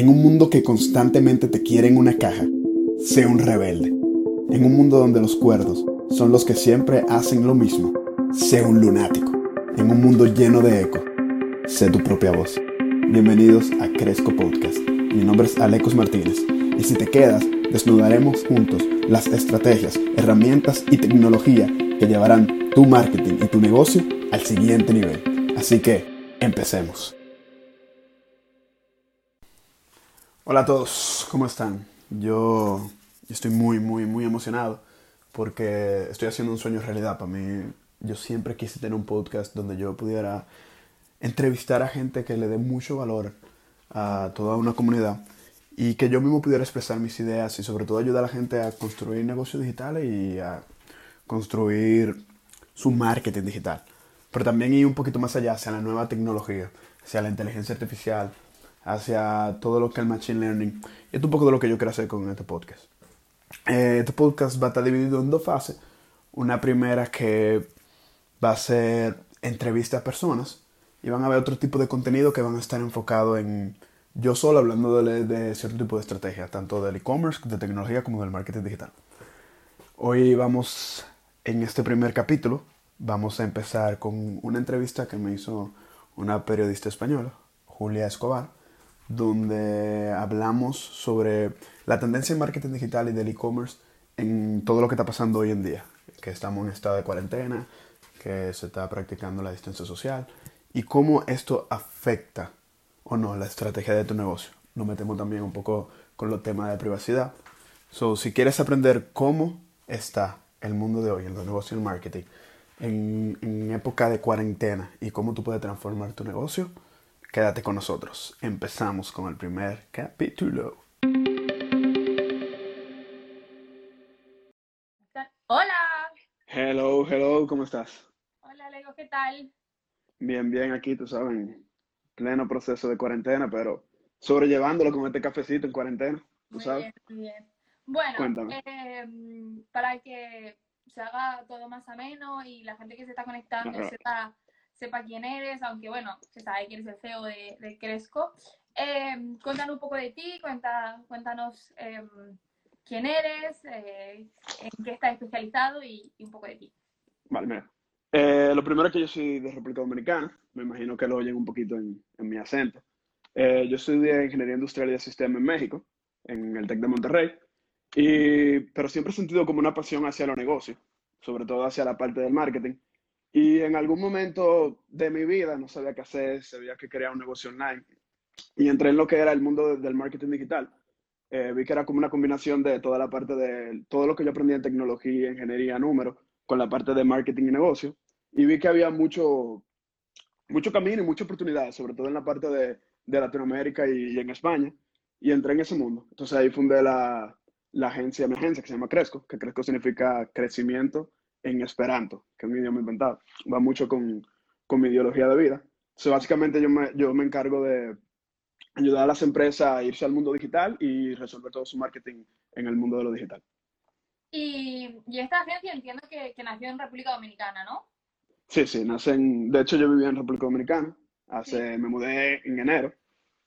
En un mundo que constantemente te quiere en una caja, sé un rebelde. En un mundo donde los cuerdos son los que siempre hacen lo mismo, sé un lunático. En un mundo lleno de eco, sé tu propia voz. Bienvenidos a Cresco Podcast. Mi nombre es Alecos Martínez y si te quedas, desnudaremos juntos las estrategias, herramientas y tecnología que llevarán tu marketing y tu negocio al siguiente nivel. Así que, empecemos. Hola a todos, ¿cómo están? Yo estoy muy, muy, muy emocionado porque estoy haciendo un sueño realidad para mí. Yo siempre quise tener un podcast donde yo pudiera entrevistar a gente que le dé mucho valor a toda una comunidad y que yo mismo pudiera expresar mis ideas y sobre todo ayudar a la gente a construir negocios digitales y a construir su marketing digital. Pero también ir un poquito más allá hacia la nueva tecnología, hacia la inteligencia artificial, hacia todo lo que es el Machine Learning. Y es un poco de lo que yo quiero hacer con este podcast. Eh, este podcast va a estar dividido en dos fases. Una primera que va a ser entrevista a personas y van a ver otro tipo de contenido que van a estar enfocado en yo solo hablando de, de cierto tipo de estrategia, tanto del e-commerce, de tecnología como del marketing digital. Hoy vamos, en este primer capítulo, vamos a empezar con una entrevista que me hizo una periodista española, Julia Escobar, donde hablamos sobre la tendencia en marketing digital y del e-commerce en todo lo que está pasando hoy en día, que estamos en estado de cuarentena, que se está practicando la distancia social y cómo esto afecta o no la estrategia de tu negocio. Nos metemos también un poco con los temas de privacidad. So, si quieres aprender cómo está el mundo de hoy, en los negocios y el marketing, en, en época de cuarentena y cómo tú puedes transformar tu negocio, Quédate con nosotros. Empezamos con el primer capítulo. Hola. Hello, hello, ¿cómo estás? Hola, Lego, ¿qué tal? Bien, bien, aquí, tú sabes, en pleno proceso de cuarentena, pero sobrellevándolo con este cafecito en cuarentena, tú Muy sabes. bien, muy bien. Bueno, Cuéntame. eh, para que se haga todo más ameno y la gente que se está conectando Ajá. sepa, sepa quién eres, aunque bueno, se sabe que eres el CEO de, de Cresco. Eh, cuéntanos un poco de ti, cuenta, cuéntanos eh, quién eres, eh, en qué estás especializado y, y un poco de ti. Vale, mira. Eh, lo primero es que yo soy de República Dominicana, me imagino que lo oyen un poquito en, en mi acento. Eh, yo estudié Ingeniería Industrial y de Sistema en México, en el TEC de Monterrey, y, pero siempre he sentido como una pasión hacia los negocios, sobre todo hacia la parte del marketing. Y en algún momento de mi vida no sabía qué hacer, sabía que quería un negocio online, y entré en lo que era el mundo de- del marketing digital. Eh, vi que era como una combinación de toda la parte de todo lo que yo aprendí en tecnología, ingeniería, números, con la parte de marketing y negocio. Y vi que había mucho, mucho camino y mucha oportunidad, sobre todo en la parte de, de Latinoamérica y, y en España. Y entré en ese mundo. Entonces ahí fundé la, la agencia, mi agencia que se llama Cresco, que Cresco significa crecimiento en Esperanto, que es un idioma inventado. Va mucho con, con mi ideología de vida. Entonces básicamente yo me, yo me encargo de ayudar a las empresas a irse al mundo digital y resolver todo su marketing en el mundo de lo digital. Y, y esta agencia entiendo que, que nació en República Dominicana, ¿no? Sí, sí, nacen, de hecho yo vivía en República Dominicana, hace, me mudé en enero.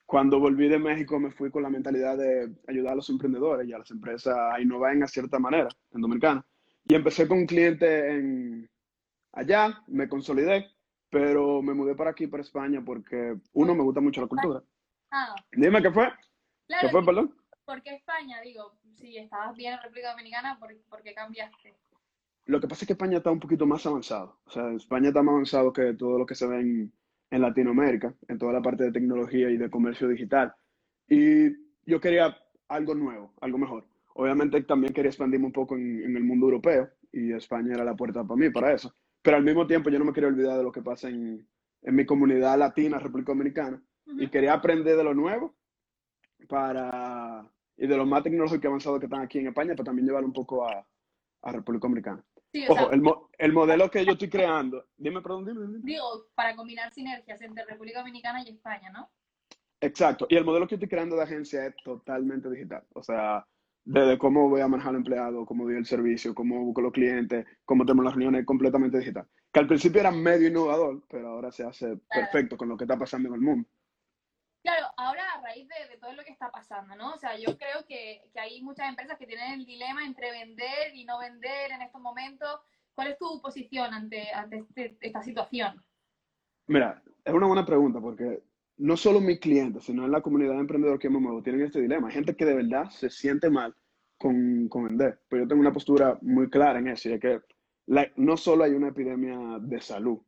Cuando volví de México me fui con la mentalidad de ayudar a los emprendedores y a las empresas a innovar en cierta manera en Dominicana. Y empecé con un cliente en, allá, me consolidé, pero me mudé para aquí, para España, porque uno, me gusta mucho la cultura. Ah, Dime qué fue, qué claro, fue, perdón. ¿por qué España? Digo, si estabas bien en República Dominicana, ¿por, por qué cambiaste? Lo que pasa es que España está un poquito más avanzado. O sea, España está más avanzado que todo lo que se ve en, en Latinoamérica, en toda la parte de tecnología y de comercio digital. Y yo quería algo nuevo, algo mejor. Obviamente también quería expandirme un poco en, en el mundo europeo y España era la puerta para mí, para eso. Pero al mismo tiempo yo no me quería olvidar de lo que pasa en, en mi comunidad latina, República Dominicana, y quería aprender de lo nuevo para, y de lo más tecnológico y avanzado que están aquí en España, pero también llevarlo un poco a, a República Dominicana. Sí, sea, el, mo- el modelo que yo estoy creando, dime, perdón, dime, dime. digo, para combinar sinergias entre República Dominicana y España, ¿no? Exacto, y el modelo que estoy creando de agencia es totalmente digital. O sea, desde cómo voy a manejar al empleado, cómo doy el servicio, cómo busco los clientes, cómo tenemos las reuniones, completamente digital. Que al principio era medio innovador, pero ahora se hace perfecto con lo que está pasando en el mundo. Claro, ahora a raíz de, todo lo que está pasando, ¿no? O sea, yo creo que, que, hay muchas empresas que tienen el dilema entre vender y no vender en estos momentos. ¿Cuál es tu posición ante, ante este, esta situación? Mira, es una buena pregunta porque no solo mis clientes, sino en la comunidad de emprendedores que me muevo, tienen este dilema. Gente que de verdad se siente mal con, con vender, pero yo tengo una postura muy clara en eso, y es que no solo hay una epidemia de salud,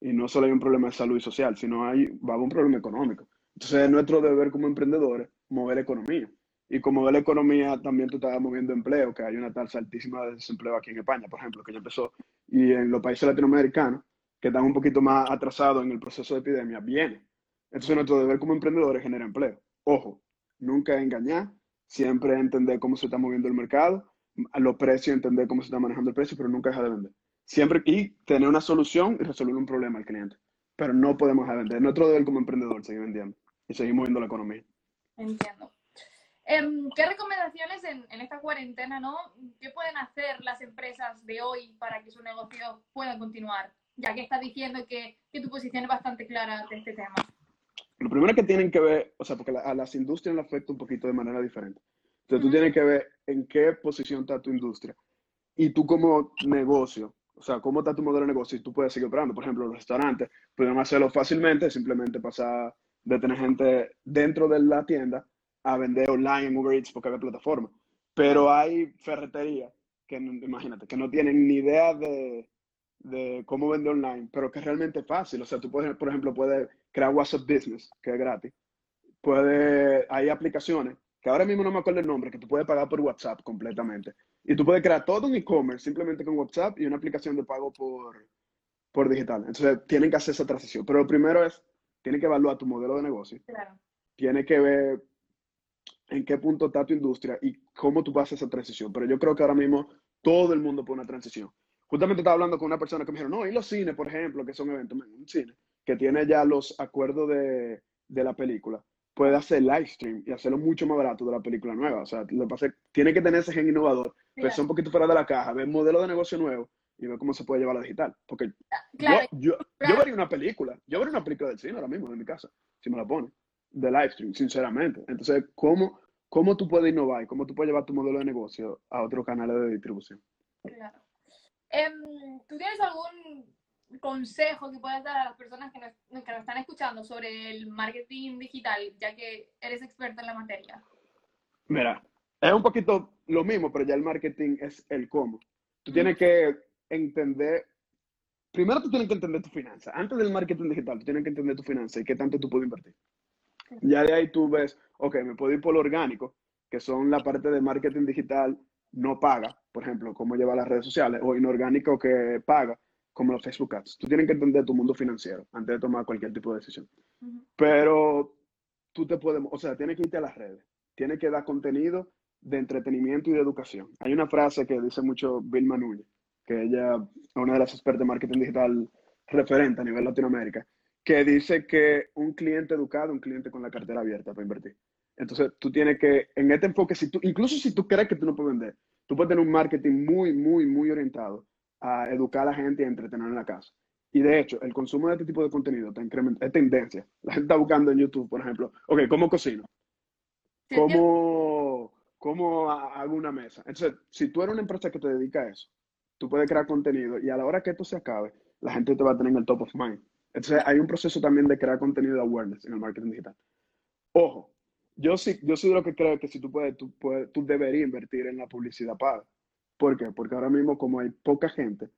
y no solo hay un problema de salud y social, sino hay, va a haber un problema económico. Entonces es nuestro deber como emprendedores mover economía. Y como mover la economía, también tú estás moviendo empleo, que hay una tasa altísima de desempleo aquí en España, por ejemplo, que ya empezó. Y en los países latinoamericanos, que están un poquito más atrasados en el proceso de epidemia, viene. Entonces nuestro deber como emprendedores es generar empleo. Ojo, nunca engañar, siempre entender cómo se está moviendo el mercado, los precios, entender cómo se está manejando el precio, pero nunca dejar de vender. Siempre y tener una solución y resolver un problema al cliente. Pero no podemos dejar de vender. Nuestro deber como emprendedor seguir vendiendo y seguir moviendo la economía. Entiendo. Em, ¿Qué recomendaciones en, en, esta cuarentena, no? ¿Qué pueden hacer las empresas de hoy para que su negocio pueda continuar? Ya que estás diciendo que, que tu posición es bastante clara de este tema. Lo primero que tienen que ver, o sea, porque a las industrias le afecta un poquito de manera diferente. Entonces, tú tienes que ver en qué posición está tu industria. Y tú como negocio, o sea, cómo está tu modelo de negocio y tú puedes seguir operando. Por ejemplo, los restaurantes pueden hacerlo fácilmente, simplemente pasar de tener gente dentro de la tienda a vender online en Uber Eats porque hay plataforma. Pero hay ferreterías que, imagínate, que no tienen ni idea de, de cómo vender online, pero que es realmente fácil. O sea, tú puedes, por ejemplo, puedes crear WhatsApp Business, que es gratis. Puede, hay aplicaciones, que ahora mismo no me acuerdo el nombre, que tú puedes pagar por WhatsApp completamente. Y tú puedes crear todo un e-commerce simplemente con WhatsApp y una aplicación de pago por, por digital. Entonces, tienen que hacer esa transición. Pero lo primero es, tienen que evaluar tu modelo de negocio. Claro. Tiene que ver en qué punto está tu industria y cómo tú vas a esa transición. Pero yo creo que ahora mismo todo el mundo pone una transición. Justamente estaba hablando con una persona que me dijeron, no, y los cines, por ejemplo, que son eventos, un cine que tiene ya los acuerdos de, de la película, puede hacer live stream y hacerlo mucho más barato de la película nueva. O sea, lo que pasa tiene que tener ese gen innovador, pero un poquito fuera de la caja, ver modelo de negocio nuevo y ver cómo se puede llevar a digital. Porque yo, yo, yo, vería una película, yo vería una película del cine ahora mismo en mi casa, si me la pone, de live stream, sinceramente. Entonces, ¿cómo, cómo tú puedes innovar y cómo tú puedes llevar tu modelo de negocio a otros canales de distribución? Claro. Em, ¿Tú tienes algún consejo que puedas dar a las personas que nos, que nos están escuchando sobre el marketing digital, ya que eres experto en la materia? Mira, es un poquito lo mismo, pero ya el marketing es el cómo. Tú tienes que entender, primero tú tienes que entender tu finanza. Antes del marketing digital, tú tienes que entender tu finanza y qué tanto tú puedes invertir. Ya de ahí tú ves, ok, me puedo ir por lo orgánico, que son la parte de marketing digital no paga, por ejemplo, cómo lleva las redes sociales, o inorgánico que paga, como los Facebook Ads. Tú tienes que entender tu mundo financiero antes de tomar cualquier tipo de decisión. Pero tú te puedes, o sea, tienes que irte a las redes, tienes que dar contenido de entretenimiento y de educación. Hay una frase que dice mucho Vilma Núñez, que ella es una de las expertas de marketing digital referente a nivel Latinoamérica, que dice que un cliente educado, un cliente con la cartera abierta para invertir. Entonces, tú tienes que, en este enfoque, si tú, incluso si tú crees que tú no puedes vender, tú puedes tener un marketing muy, muy, muy orientado a educar a la gente y a entretener en la casa. Y de hecho, el consumo de este tipo de contenido está es tendencia. La gente está buscando en YouTube, por ejemplo, ok, ¿cómo cocino? ¿Cómo, ¿Cómo hago una mesa? Entonces, si tú eres una empresa que te dedica a eso, tú puedes crear contenido y a la hora que esto se acabe, la gente te va a tener en el top of mind. Entonces, hay un proceso también de crear contenido de awareness en el marketing digital. Ojo, yo sí, yo soy de lo que creo que si tú puedes, tú puedes, tú deberías invertir en la publicidad paga. ¿Por qué? Porque ahora mismo como hay poca gente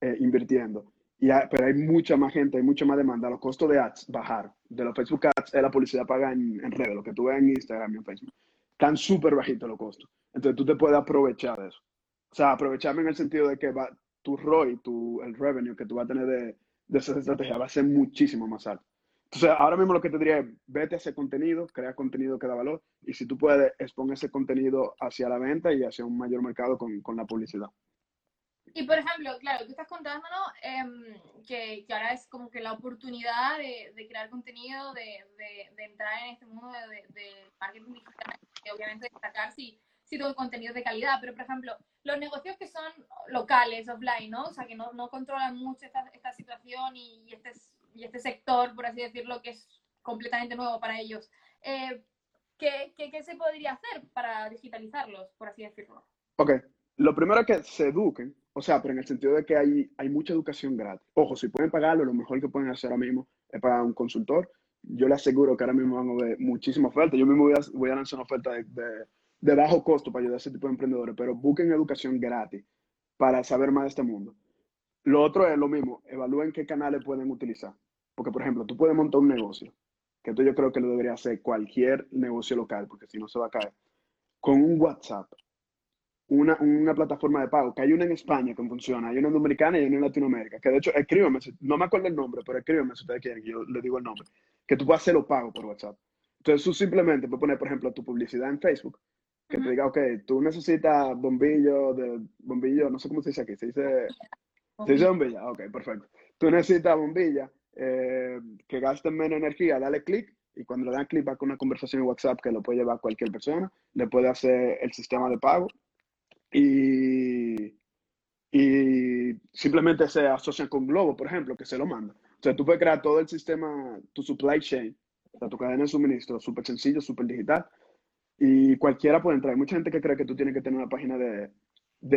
eh, invirtiendo, y pero hay mucha más gente, hay mucha más demanda, los costos de ads bajar. De los Facebook ads es la publicidad paga en, en redes, lo que tú ves en Instagram y en Facebook. Están súper bajitos los costos. Entonces tú te puedes aprovechar de eso. O sea, aprovecharme en el sentido de que va, tu ROI, tu, el revenue que tú vas a tener de, de esa estrategia va a ser muchísimo más alto. Entonces, ahora mismo lo que te diría es, vete a ese contenido, crea contenido que da valor, y si tú puedes, exponer ese contenido hacia la venta y hacia un mayor mercado con, con la publicidad. Y por ejemplo, claro, tú estás contándonos eh, que, que, ahora es como que la oportunidad de, de crear contenido, de, de, entrar en este mundo de, marketing digital, y obviamente destacar si, si todo contenido es de calidad, pero por ejemplo, los negocios que son locales, offline, ¿no? O sea, que no, no controlan mucho esta, esta situación y, y este y este sector, por así decirlo, que es completamente nuevo para ellos. Eh, ¿qué, qué, qué se podría hacer para digitalizarlos, por así decirlo? Ok, lo primero es que se eduquen, o sea, pero en el sentido de que hay, hay mucha educación gratis. Ojo, si pueden pagarlo, lo mejor que pueden hacer ahora mismo es pagar un consultor. Yo les aseguro que ahora mismo van a ver muchísima oferta. Yo mismo voy a, voy a lanzar una oferta de, de, de bajo costo para ayudar a ese tipo de emprendedores, pero busquen educación gratis para saber más de este mundo. Lo otro es lo mismo, evalúen qué canales pueden utilizar. Porque, por ejemplo, tú puedes montar un negocio, que esto yo creo que lo debería hacer cualquier negocio local, porque si no se va a caer, con un WhatsApp, una, una, plataforma de pago, que hay una en España que funciona, hay una en Dominicana y una en Latinoamérica, que de hecho, escríbeme, no me acuerdo el nombre, pero escríbeme si ustedes quieren que yo les digo el nombre, que tú puedas hacer los pagos por WhatsApp. Entonces tú simplemente puedes poner, por ejemplo, tu publicidad en Facebook, que uh -huh. te diga, ok, tú necesitas bombillo de, bombillo, no sé cómo se dice aquí, se dice, se dice bombilla, ok, perfecto. Tú necesitas bombilla eh, que gasten menos energía, dale clic y cuando le dan clic va con una conversación en WhatsApp que lo puede llevar cualquier persona, le puede hacer el sistema de pago y, y simplemente se asocian con Globo, por ejemplo, que se lo manda. O sea, tú puedes crear todo el sistema, tu supply chain, o sea, tu cadena de suministro, súper sencillo, súper digital, y cualquiera puede entrar. Hay mucha gente que cree que tú tienes que tener una página de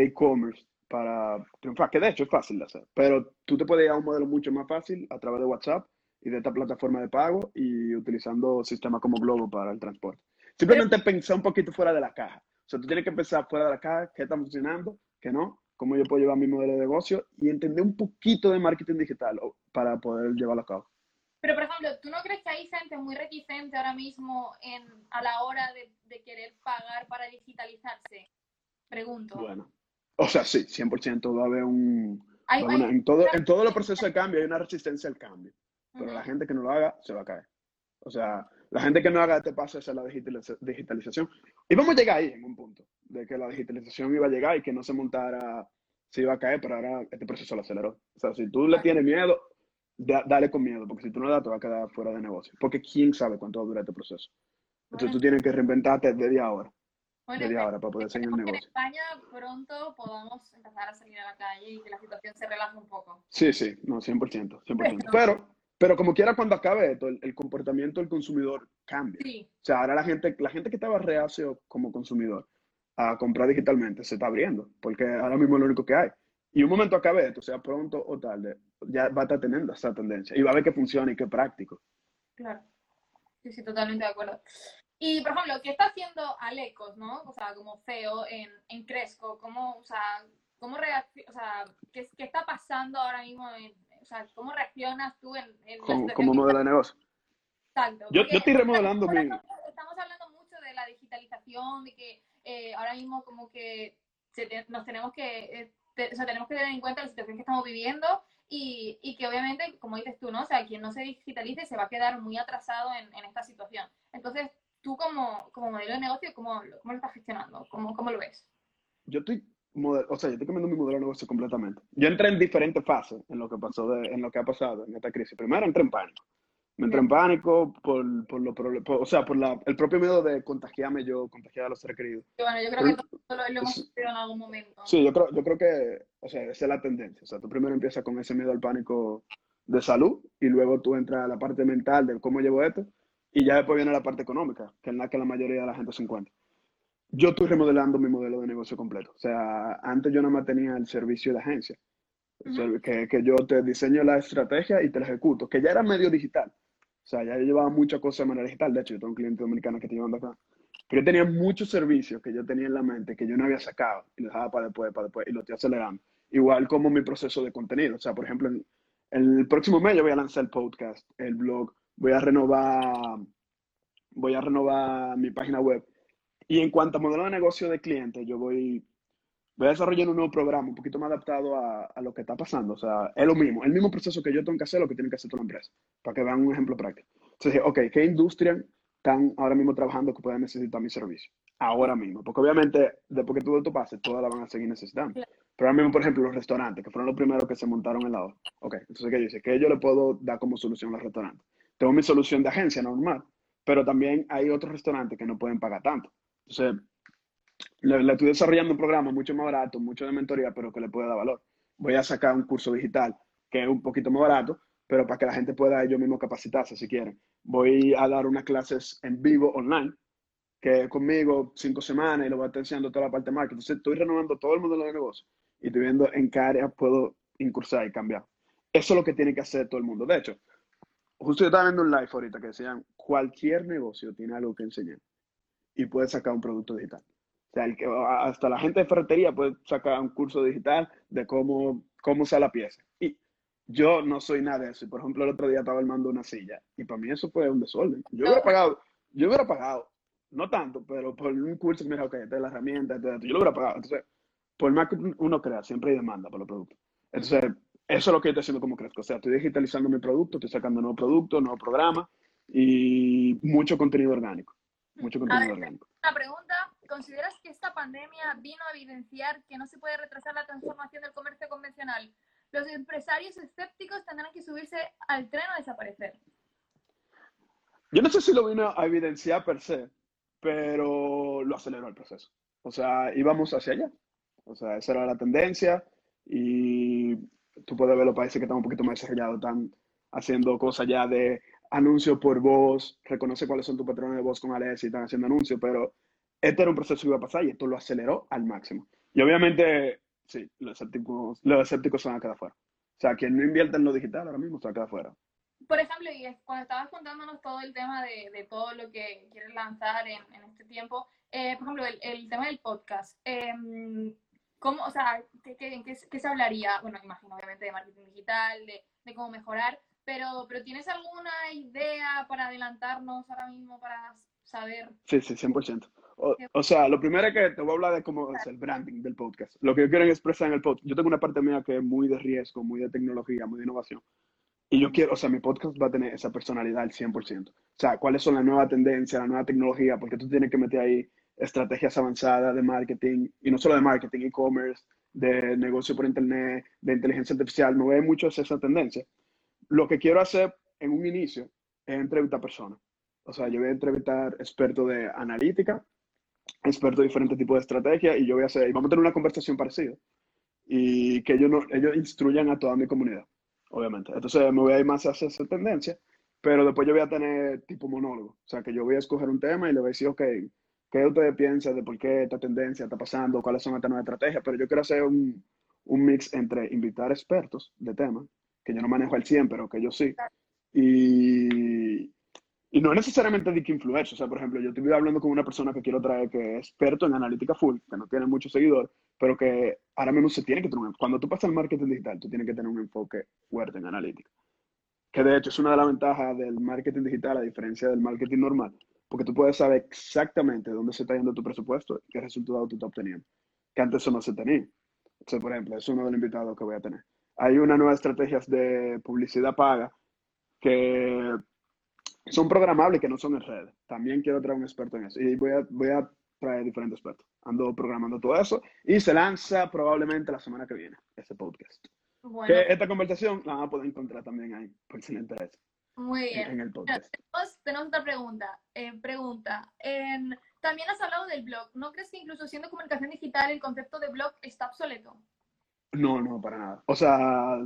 e-commerce para triunfar, que de hecho es fácil de hacer, pero tú te puedes ir a un modelo mucho más fácil a través de WhatsApp y de esta plataforma de pago y utilizando sistemas como Globo para el transporte. Simplemente pero, pensar un poquito fuera de la caja. O sea, tú tienes que pensar fuera de la caja, qué está funcionando, qué no, cómo yo puedo llevar mi modelo de negocio y entender un poquito de marketing digital para poder llevarlo a cabo. Pero, por ejemplo, ¿tú no crees que hay gente muy reticente ahora mismo en, a la hora de, de querer pagar para digitalizarse? Pregunto. Bueno, o sea, sí, 100% va a haber un... Hay, hay, en, todo, en todos los procesos de cambio hay una resistencia al cambio. Pero uh -huh. la gente que no lo haga se va a caer. O sea, la gente que no haga este paso hacia la digitalización. Y vamos a llegar ahí en un punto, de que la digitalización iba a llegar y que no se montara, se iba a caer, pero ahora este proceso lo aceleró. O sea, si tú le tienes miedo, da, dale con miedo, porque si tú no das, te va a quedar fuera de negocio. Porque quién sabe cuánto va a durar este proceso. Entonces bueno. tú tienes que reinventarte desde ahora. Bueno, desde ahora para poder seguir el negocio. en España pronto podamos empezar a salir a la calle y que la situación se relaje un poco. Sí, sí, no, 100%, 100%. Pero, pero como quiera, cuando acabe esto, el, el, comportamiento del consumidor cambia. Sí. O sea, ahora la gente, la gente que estaba reacio como consumidor a comprar digitalmente se está abriendo, porque ahora mismo es lo único que hay. Y un momento acabe esto, sea pronto o tarde, ya va a estar teniendo esa tendencia y va a ver que funciona y que es práctico. Claro. Sí, sí, totalmente de acuerdo. Y, por ejemplo, ¿qué está haciendo Alecos, no? O sea, como CEO en, en Cresco, ¿cómo, o sea, cómo o sea, ¿qué, ¿qué, está pasando ahora mismo? En, o sea, ¿cómo reaccionas tú en, en como, como modelo de negocio? Exacto. Yo, yo estoy remodelando mi... Estamos hablando mucho de la digitalización, de que eh, ahora mismo como que se te, nos tenemos que, eh, te, o sea, tenemos que tener en cuenta la situación que estamos viviendo y, y, que obviamente, como dices tú, ¿no? O sea, quien no se digitalice se va a quedar muy atrasado en, en esta situación. Entonces, tú como, como modelo de negocio, ¿cómo, cómo lo estás gestionando? ¿Cómo, ¿Cómo lo ves? Yo estoy, o sea, yo estoy cambiando mi modelo de negocio completamente. Yo entré en diferentes fases en lo que pasó, de, en lo que ha pasado en esta crisis. Primero entré en pánico. Me entré en pánico por, por lo por, o sea, por la, el propio miedo de contagiarme yo, contagiar a los seres queridos. Bueno, yo creo que todo lo, lo hemos sufrido en algún momento. Sí, yo creo, yo creo que, o sea, esa es la tendencia. O sea, tú primero empiezas con ese miedo al pánico de salud y luego tú entras a la parte mental de cómo llevo esto y ya después viene la parte económica, que es la que la mayoría de la gente se encuentra. Yo estoy remodelando mi modelo de negocio completo. O sea, antes yo nada más tenía el servicio de agencia, uh -huh. que, que yo te diseño la estrategia y te la ejecuto, que ya era medio digital. O sea, ya yo llevaba muchas cosas de manera digital. De hecho, yo tengo un cliente dominicano que estoy llevando acá. Pero yo tenía muchos servicios que yo tenía en la mente que yo no había sacado y lo dejaba para después, para después, y lo estoy acelerando. Igual como mi proceso de contenido. O sea, por ejemplo, en, en el próximo mes yo voy a lanzar el podcast, el blog, voy a renovar, voy a renovar mi página web. Y en cuanto a modelo de negocio de cliente, yo voy, voy a desarrollar un nuevo programa un poquito más adaptado a, a, lo que está pasando. O sea, es lo mismo, el mismo proceso que yo tengo que hacer, lo que tiene que hacer toda la empresa, para que vean un ejemplo práctico. Entonces, ok, ¿qué industria están ahora mismo trabajando que puedan necesitar mi servicio? Ahora mismo, porque obviamente después que todo esto pase, todas la van a seguir necesitando. Pero ahora mismo, por ejemplo, los restaurantes, que fueron los primeros que se montaron en la hora. Ok, entonces, ¿qué dice? ¿Qué yo le puedo dar como solución a los restaurantes? Tengo mi solución de agencia normal, pero también hay otros restaurantes que no pueden pagar tanto. Entonces, le, le, estoy desarrollando un programa mucho más barato, mucho de mentoría, pero que le puede dar valor. Voy a sacar un curso digital que es un poquito más barato, pero para que la gente pueda ellos mismos capacitarse si quieren. Voy a dar unas clases en vivo online, que conmigo cinco semanas y lo voy a estar enseñando toda la parte de marketing. Entonces estoy renovando todo el mundo de negocio y estoy viendo en qué área puedo incursar y cambiar. Eso es lo que tiene que hacer todo el mundo. De hecho, justo yo estaba viendo un live ahorita que decían, cualquier negocio tiene algo que enseñar y puede sacar un producto digital. O sea, hasta la gente de ferretería puede sacar un curso digital de cómo, cómo usar la pieza. Y yo no soy nada de eso. Por ejemplo, el otro día estaba armando una silla y para mí eso fue un desorden. Yo hubiera pagado, yo hubiera pagado, no tanto, pero por un curso, mira, ok, esta es la herramienta, yo lo hubiera pagado. Entonces, por más que uno crea, siempre hay demanda por los productos. Entonces, eso es lo que yo estoy haciendo como crezco. O sea, estoy digitalizando mi producto, estoy sacando nuevos productos, nuevos programas y mucho contenido orgánico. Mucho contenido orgánico. Una pregunta, ¿consideras que esta pandemia vino a evidenciar que no se puede retrasar la transformación del comercio convencional? Los empresarios escépticos tendrán que subirse al tren o desaparecer. Yo no sé si lo vino a evidenciar per se, pero lo aceleró el proceso. O sea, íbamos hacia allá. O sea, esa era la tendencia y tú puedes ver los países que están un poquito más desarrollados, están haciendo cosas ya de anuncio por voz, reconoce cuáles son tus patrones de voz con Alexa y están haciendo anuncios, pero este era un proceso que iba a pasar y esto lo aceleró al máximo. Y obviamente, sí, los escépticos, los escépticos se van a quedar fuera. O sea, quien no invierte en lo digital ahora mismo se va a quedar fuera. Por ejemplo, y cuando estabas contándonos todo el tema de, de todo lo que quieres lanzar en, en este tiempo, eh, por ejemplo, el, el, tema del podcast, eh, ¿cómo, o sea, ¿qué, qué, qué, se hablaría? Bueno, imagino obviamente de marketing digital, de, de cómo mejorar, pero, pero ¿tienes alguna idea para adelantarnos ahora mismo para saber? Sí, sí, 100%. O, o, sea, lo primero que te voy a hablar de cómo es el branding del podcast. Lo que yo quiero expresar en el podcast. Yo tengo una parte mía que es muy de riesgo, muy de tecnología, muy de innovación. Y yo quiero, o sea, mi podcast va a tener esa personalidad al 100%. O sea, cuáles son las nuevas tendencias, la nueva tecnología, porque tú tienes que meter ahí estrategias avanzadas de marketing, y no solo de marketing, e-commerce, de negocio por internet, de inteligencia artificial. No ve mucho esa tendencia. Lo que quiero hacer en un inicio es entrevistar personas. O sea, yo voy a entrevistar expertos de analítica, expertos de diferentes tipos de estrategias, y yo voy a hacer, y vamos a tener una conversación parecida, y que ellos, no, ellos instruyan a toda mi comunidad, obviamente. Entonces me voy a ir más hacia esa tendencia, pero después yo voy a tener tipo monólogo. O sea, que yo voy a escoger un tema y le voy a decir, ok, ¿qué ustedes piensan de por qué esta tendencia está pasando? ¿Cuáles son estas nuevas estrategias? Pero yo quiero hacer un, un mix entre invitar expertos de temas que yo no manejo al 100, pero que yo sí. Y, y no necesariamente de que influencer. O sea, por ejemplo, yo estoy hablando con una persona que quiero traer que es experto en analítica full, que no tiene muchos seguidores, pero que ahora mismo se tiene que tener Cuando tú pasas al marketing digital, tú tienes que tener un enfoque fuerte en analítica. Que de hecho es una de las ventajas del marketing digital a diferencia del marketing normal, porque tú puedes saber exactamente dónde se está yendo tu presupuesto y qué resultado tú estás obteniendo, que antes eso no se tenía. Entonces, por ejemplo, es uno de los invitados que voy a tener hay una nueva estrategias de publicidad paga que son programables que no son en red. También quiero traer un experto en eso. Y voy a, voy a traer diferentes expertos. Ando programando todo eso y se lanza probablemente la semana que viene, ese podcast. Bueno. Que esta conversación la van a poder encontrar también ahí, por si les interesa. Muy bien. En, el podcast. Tenemos, tenemos, otra pregunta. Eh, pregunta. En, también has hablado del blog. ¿No crees que incluso siendo comunicación digital el concepto de blog está obsoleto? No, no, para nada. O sea,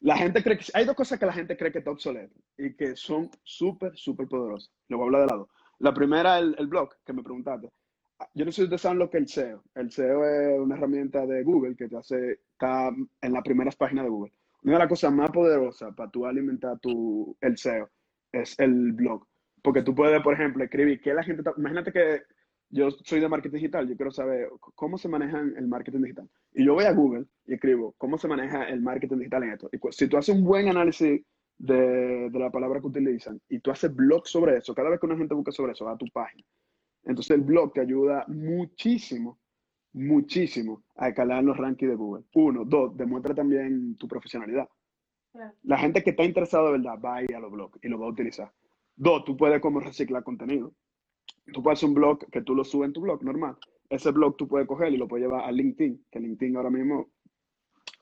la gente cree que... Hay dos cosas que la gente cree que está obsoleto y que son súper, súper poderosas. Le voy a hablar de lado. La primera, el, el blog, que me preguntaste. Yo no sé si ustedes saben lo que es el SEO. El SEO es una herramienta de Google que te hace, está en las primeras páginas de Google. Una de las cosas más poderosas para tú alimentar tu, el SEO es el blog. Porque tú puedes, por ejemplo, escribir que la gente... Imagínate que yo soy de marketing digital, yo quiero saber cómo se maneja el marketing digital. Y yo voy a Google y escribo cómo se maneja el marketing digital en esto. Y si tú haces un buen análisis de, de la palabra que utilizan y tú haces blog sobre eso, cada vez que una gente busca sobre eso, va a tu página. Entonces el blog te ayuda muchísimo, muchísimo a escalar los rankings de Google. Uno, dos, demuestra también tu profesionalidad. La gente que está interesada de verdad va a ir a los blogs y lo va a utilizar. Dos, tú puedes como reciclar contenido tú puedes hacer un blog que tú lo subes en tu blog normal. Ese blog tú puedes coger y lo puedes llevar a LinkedIn, que LinkedIn ahora mismo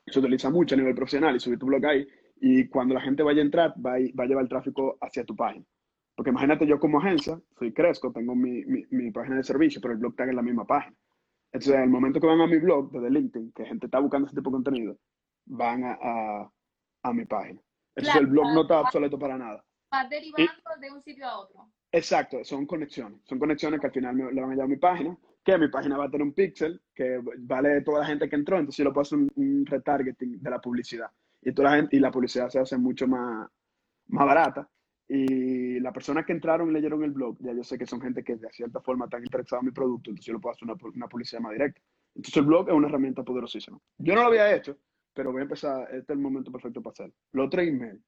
se utiliza mucho a nivel profesional y subir tu blog ahí. Y cuando la gente vaya a entrar, va a, va a llevar el tráfico hacia tu página. Porque imagínate yo como agencia, soy Cresco, tengo mi, mi, mi página de servicio, pero el blog está en la misma página. Entonces, en el momento que van a mi blog desde LinkedIn, que gente está buscando ese tipo de contenido, van a, a, a mi página. Entonces el blog no está obsoleto para nada. Va derivando de un sitio a otro. Exacto, son conexiones. Son conexiones que al final me, le van a llevar a mi página, que mi página va a tener un pixel que vale toda la gente que entró, entonces yo lo puedo hacer un, retargeting de la publicidad. Y, toda la gente, y la publicidad se hace mucho más, más barata. Y las personas que entraron y leyeron el blog, ya yo sé que son gente que de cierta forma están interesados en mi producto, entonces yo lo puedo hacer una, una publicidad más directa. Entonces el blog es una herramienta poderosísima. Yo no lo había hecho, pero voy a empezar, este es el momento perfecto para hacerlo. Lo otro email.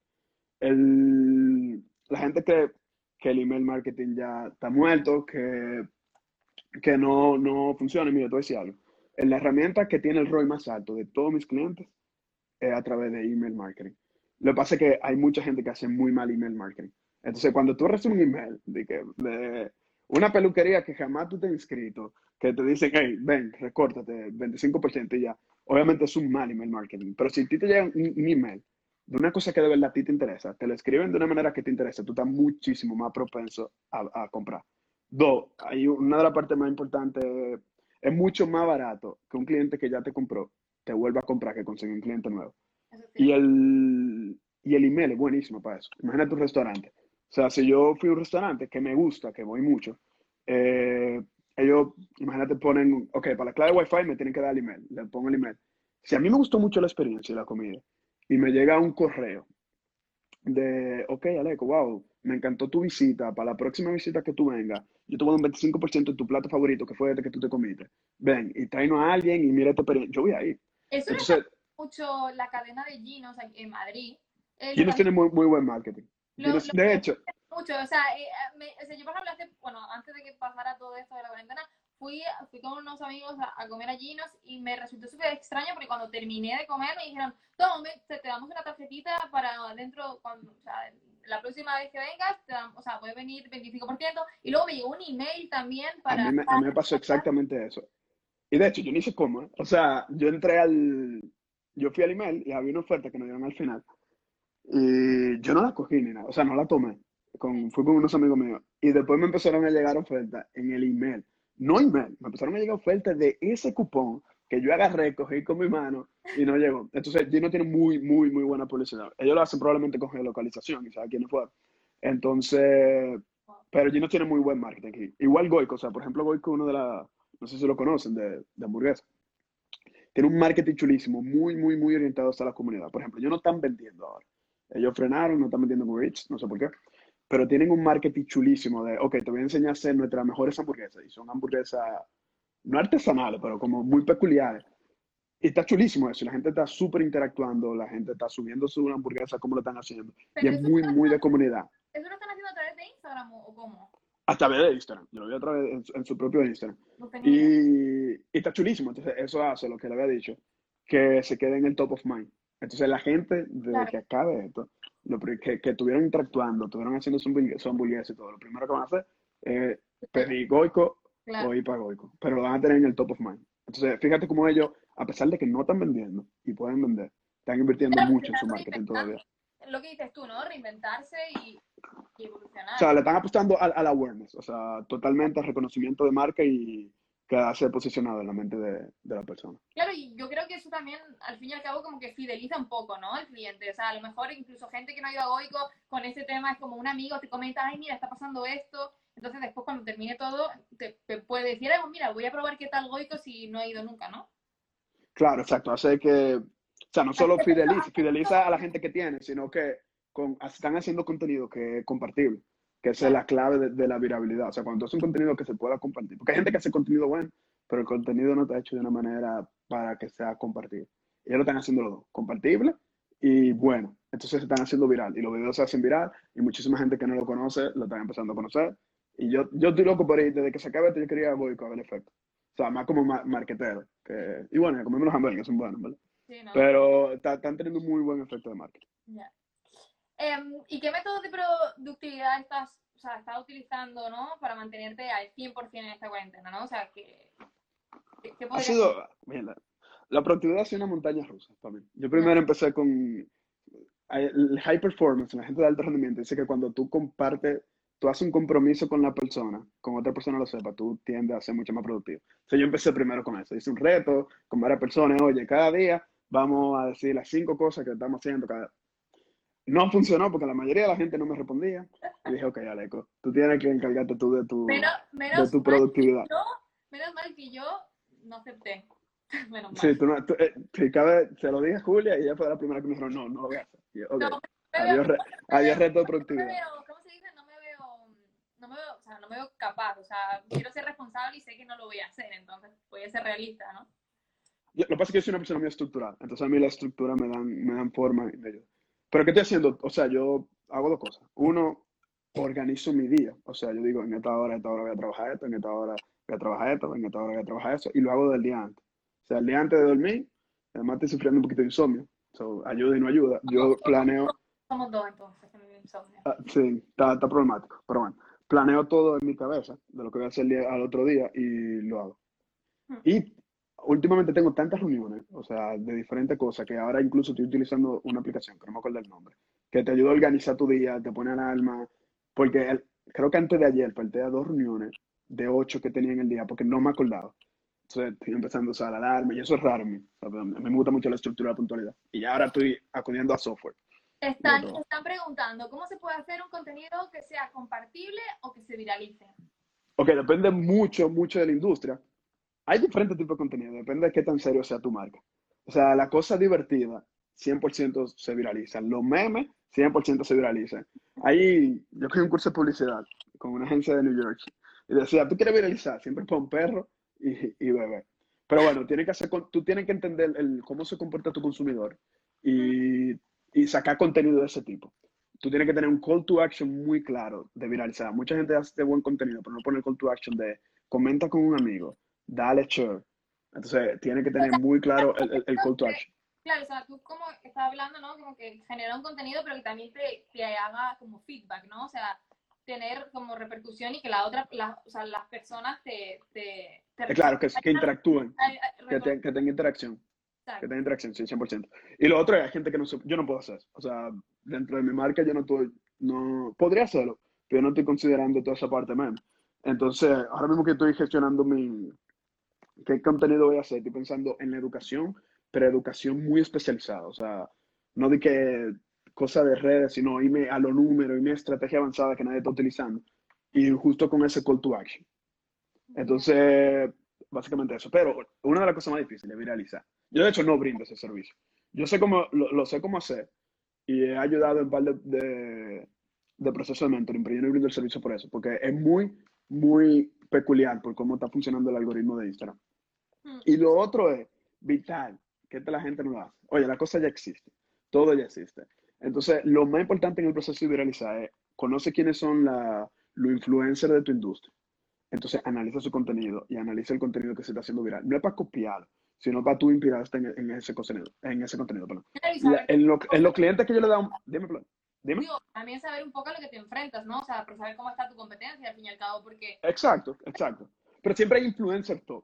El, la gente cree que el email marketing ya está muerto, que, que no, no funciona. Mira, te voy a decir algo. La herramienta que tiene el ROI más alto de todos mis clientes es a través de email marketing. Lo que pasa es que hay mucha gente que hace muy mal email marketing. Entonces, cuando tú recibes un email de, que, de una peluquería que jamás tú te has inscrito, que te dicen, hey, ven, recórtate 25% y ya, obviamente es un mal email marketing. Pero si a ti te llega un, email de una cosa que de verdad a ti te interesa, te lo escriben de una manera que te interesa, tú estás muchísimo más propenso a, comprar. Dos, hay una de las partes más importantes, es mucho más barato que un cliente que ya te compró te vuelva a comprar que conseguir un cliente nuevo. Y el, y el email es buenísimo para eso. Imagínate un restaurante. O sea, si yo fui a un restaurante que me gusta, que voy mucho, eh, ellos, imagínate, ponen, ok, para la clave de Wi-Fi me tienen que dar el email, le pongo el email. Si a mí me gustó mucho la experiencia y la comida, y me llega un correo de, ok, Aleco, wow, me encantó tu visita, para la próxima visita que tú vengas, yo te voy a dar un 25% de tu plato favorito, que fue este que tú te comiste. Ven, y tráenos a alguien y mira esta experiencia. Yo voy a ir. Eso Entonces, mucho la cadena de Ginos en Madrid. Ginos tiene muy, muy buen marketing. de hecho, mucho. O sea, eh, me, o sea, yo por ejemplo, hace, bueno, antes de que pasara todo esto de la cuarentena, fui, fui con unos amigos a, comer a Ginos y me resultó súper extraño porque cuando terminé de comer me dijeron, toma, te, te, damos una tarjetita para dentro, cuando, o sea, la próxima vez que vengas, te damos, o sea, puede venir 25%. Y luego me llegó un email también para... A mí, a mí me pasó exactamente eso. Y de hecho, yo ni sé cómo. ¿eh? O sea, yo entré al... Yo fui al email y había una oferta que nos dieron al final. Y yo no la cogí ni nada. O sea, no la tomé con, fui con unos amigos míos y después me empezaron a llegar ofertas en el email. No email, me empezaron a llegar ofertas de ese cupón que yo agarré, cogí con mi mano y no llegó. Entonces, Gino tiene muy, muy, muy buena publicidad. Ellos lo hacen probablemente con geolocalización saben quién fue. Entonces, pero Gino tiene muy buen marketing. Igual Goico, o sea, por ejemplo, Goico, uno de las, no sé si lo conocen, de, de hamburguesa. Tiene un marketing chulísimo, muy, muy, muy orientado hacia la comunidad. Por ejemplo, ellos no están vendiendo ahora. Ellos frenaron, no están vendiendo con Rich, no sé por qué pero tienen un marketing chulísimo de, ok, te voy a enseñar a hacer nuestras mejores hamburguesas. Y son hamburguesas no artesanales, pero como muy peculiares. Y está chulísimo eso. La gente está súper interactuando, la gente está subiendo su hamburguesa, como lo están haciendo. y es muy, muy de comunidad. ¿Eso lo están haciendo a través de Instagram o cómo? A través de Instagram. Yo lo vi a través en, su propio Instagram. y, y, está chulísimo. Entonces, eso hace lo que le había dicho, que se quede en el top of mind. Entonces, la gente, desde que acabe esto, que, que estuvieron interactuando, estuvieron haciendo su, hamburguesa y todo, lo primero que van a hacer es pedir goico o ir para goico, pero lo van a tener en el top of mind. Entonces, fíjate cómo ellos, a pesar de que no están vendiendo y pueden vender, están invirtiendo mucho en su marketing todavía. Lo que dices tú, ¿no? Reinventarse y. O sea, le están apostando al, al awareness, o sea, totalmente al reconocimiento de marca y, quedarse posicionado en la mente de, la persona. Claro, y yo creo que eso también, al fin y al cabo, como que fideliza un poco, ¿no? El cliente. O sea, a lo mejor incluso gente que no ha ido a Goico con ese tema es como un amigo te comenta, ay, mira, está pasando esto. Entonces, después, cuando termine todo, te, puede decir, ay, mira, voy a probar qué tal Goico si no ha ido nunca, ¿no? Claro, exacto. Hace que, o sea, no solo fideliza, fideliza a la gente que tiene, sino que con, están haciendo contenido que es compartible que esa es la clave de, la virabilidad. O sea, cuando es un contenido que se pueda compartir. Porque hay gente que hace contenido bueno, pero el contenido no está hecho de una manera para que sea compartido. Y ellos lo están haciendo los dos, compartible y bueno. Entonces se están haciendo viral. Y los videos se hacen viral y muchísima gente que no lo conoce lo están empezando a conocer. Y yo, yo estoy loco por ahí, desde que se acabe yo quería voy con el efecto. O sea, más como marketero. Que, y bueno, comemos los hamburguesas, son buenos, ¿verdad? Sí, no. Pero están teniendo un muy buen efecto de marketing. Em, ¿Y qué métodos de productividad estás, o sea, estás utilizando ¿no? para mantenerte al 100% en esta cuarentena? ¿no? O sea, que, ha sido, la, productividad ha sido una montaña rusa también. Yo primero empecé con el high performance, la gente de alto rendimiento. Dice que cuando tú compartes, tú haces un compromiso con la persona, con otra persona lo sepa, tú tiendes a ser mucho más productivo. Entonces yo empecé primero con eso. Hice un reto con varias personas. Oye, cada día vamos a decir las cinco cosas que estamos haciendo cada no funcionó porque la mayoría de la gente no me respondía. Y dije, ok, Aleco, tú tienes que encargarte tú de tu, Menos, menos de tu productividad. yo, menos mal que yo no acepté. Menos mal. Sí, tú no, tú, eh, cada vez se lo dije a Julia y ella fue la primera que me dijo, no, no lo voy a hacer. Yo, ok, No, adiós, veo- adiós reto de no me productividad. veo, ¿cómo se dice? No me veo, no me veo, o sea, no me veo capaz, o sea, quiero ser responsable y sé que no lo voy a hacer, entonces voy a ser realista, ¿no? Yo- lo que pasa es que yo soy una persona muy estructurada, entonces a mí la estructura me dan, me dan forma y me ayuda. Pero ¿qué estoy haciendo? O sea, yo hago dos cosas. Uno, organizo mi día. O sea, yo digo, en esta hora, esta hora voy a trabajar esto, en esta hora voy a trabajar esto, en esta hora voy a trabajar eso, y lo hago del día antes. O sea, el día antes de dormir, además estoy sufriendo un poquito de insomnio. So, ayuda y no ayuda. Yo planeo, Somos dos entonces con el insomnio. ah, sí, está, está problemático, pero bueno, planeo todo en mi cabeza de lo que voy a hacer al otro día y lo hago. Y últimamente tengo tantas reuniones, o sea, de diferentes cosas, que ahora incluso estoy utilizando una aplicación, que no me acuerdo el nombre, que te ayuda a organizar tu día, te pone alarma, porque el- creo que antes de ayer falté a dos reuniones de ocho que tenía en el día, porque no me acordaba. Entonces estoy empezando a usar la alarma y eso es raro en mí. O sea, a mí me gusta mucho la estructura de la puntualidad. Y ya ahora estoy acudiendo a software. Están, están preguntando, ¿cómo se puede hacer un contenido que sea compartible o que se viralice? Ok, depende mucho, mucho de la industria. Hay diferentes tipos de contenido, depende de qué tan serio sea tu marca. O sea, la cosa divertida, 100% se viraliza. Los memes, 100% se viralizan. Ahí, yo cogí un curso de publicidad con una agencia de New York y decía, tú quieres viralizar, siempre pon perro y, y bebé. Pero bueno, tiene que hacer, tú tienes que entender el, cómo se comporta tu consumidor y, y sacar contenido de ese tipo. Tú tienes que tener un call to action muy claro de viralizar. Mucha gente hace buen contenido, pero no pone el call to action de comenta con un amigo, dale share. Entonces, tiene que tener muy claro el, el- el call to action. Claro, o sea, tú como estás hablando, ¿no? Como que genera un contenido, pero que también te, te haga como feedback, ¿no? O sea, tener como repercusión y que la otra, la- o sea, las personas te... te, te Eh, Claro, que, que interactúen, que, te- que tengan interacción. Exacto. Que tenga interacción, sí, 100%. Y lo otro hay gente que no se- yo no puedo hacer. O sea, dentro de mi marca yo no estoy, no, podría hacerlo, pero yo no estoy considerando toda esa parte menos. Entonces, ahora mismo que estoy gestionando mi, qué contenido voy a hacer, estoy pensando en la educación, pero educación muy especializada. O sea, no de que cosa de redes, sino irme a los números, irme a estrategia avanzada que nadie está utilizando. Y justo con ese call to action. Entonces, básicamente eso. Pero una de las cosas más difíciles es viralizar. Yo, de hecho, no brindo ese servicio. Yo sé cómo, lo, lo sé cómo hacer y he ayudado en un par de, de, de procesos de mentoring, pero yo no brindo el servicio por eso, porque es muy, muy peculiar por cómo está funcionando el algoritmo de Instagram. Mm. Y lo otro es vital, que esta la gente no lo hace. Oye, la cosa ya existe, todo ya existe. Entonces, lo más importante en el proceso de viralizar es conoce quiénes son la, los influencers de tu industria. Entonces, analiza su contenido y analiza el contenido que se está haciendo viral. No es para copiarlo, sino para tú inspirarte en, en ese contenido. En ese contenido perdón. La- en, lo- en los clientes que yo le dime, Flan, dime. digo, también saber un poco a lo que te enfrentas, ¿no? O sea, por saber cómo está tu competencia, al fin y al cabo, porque Exacto, exacto. Pero siempre hay influencers top.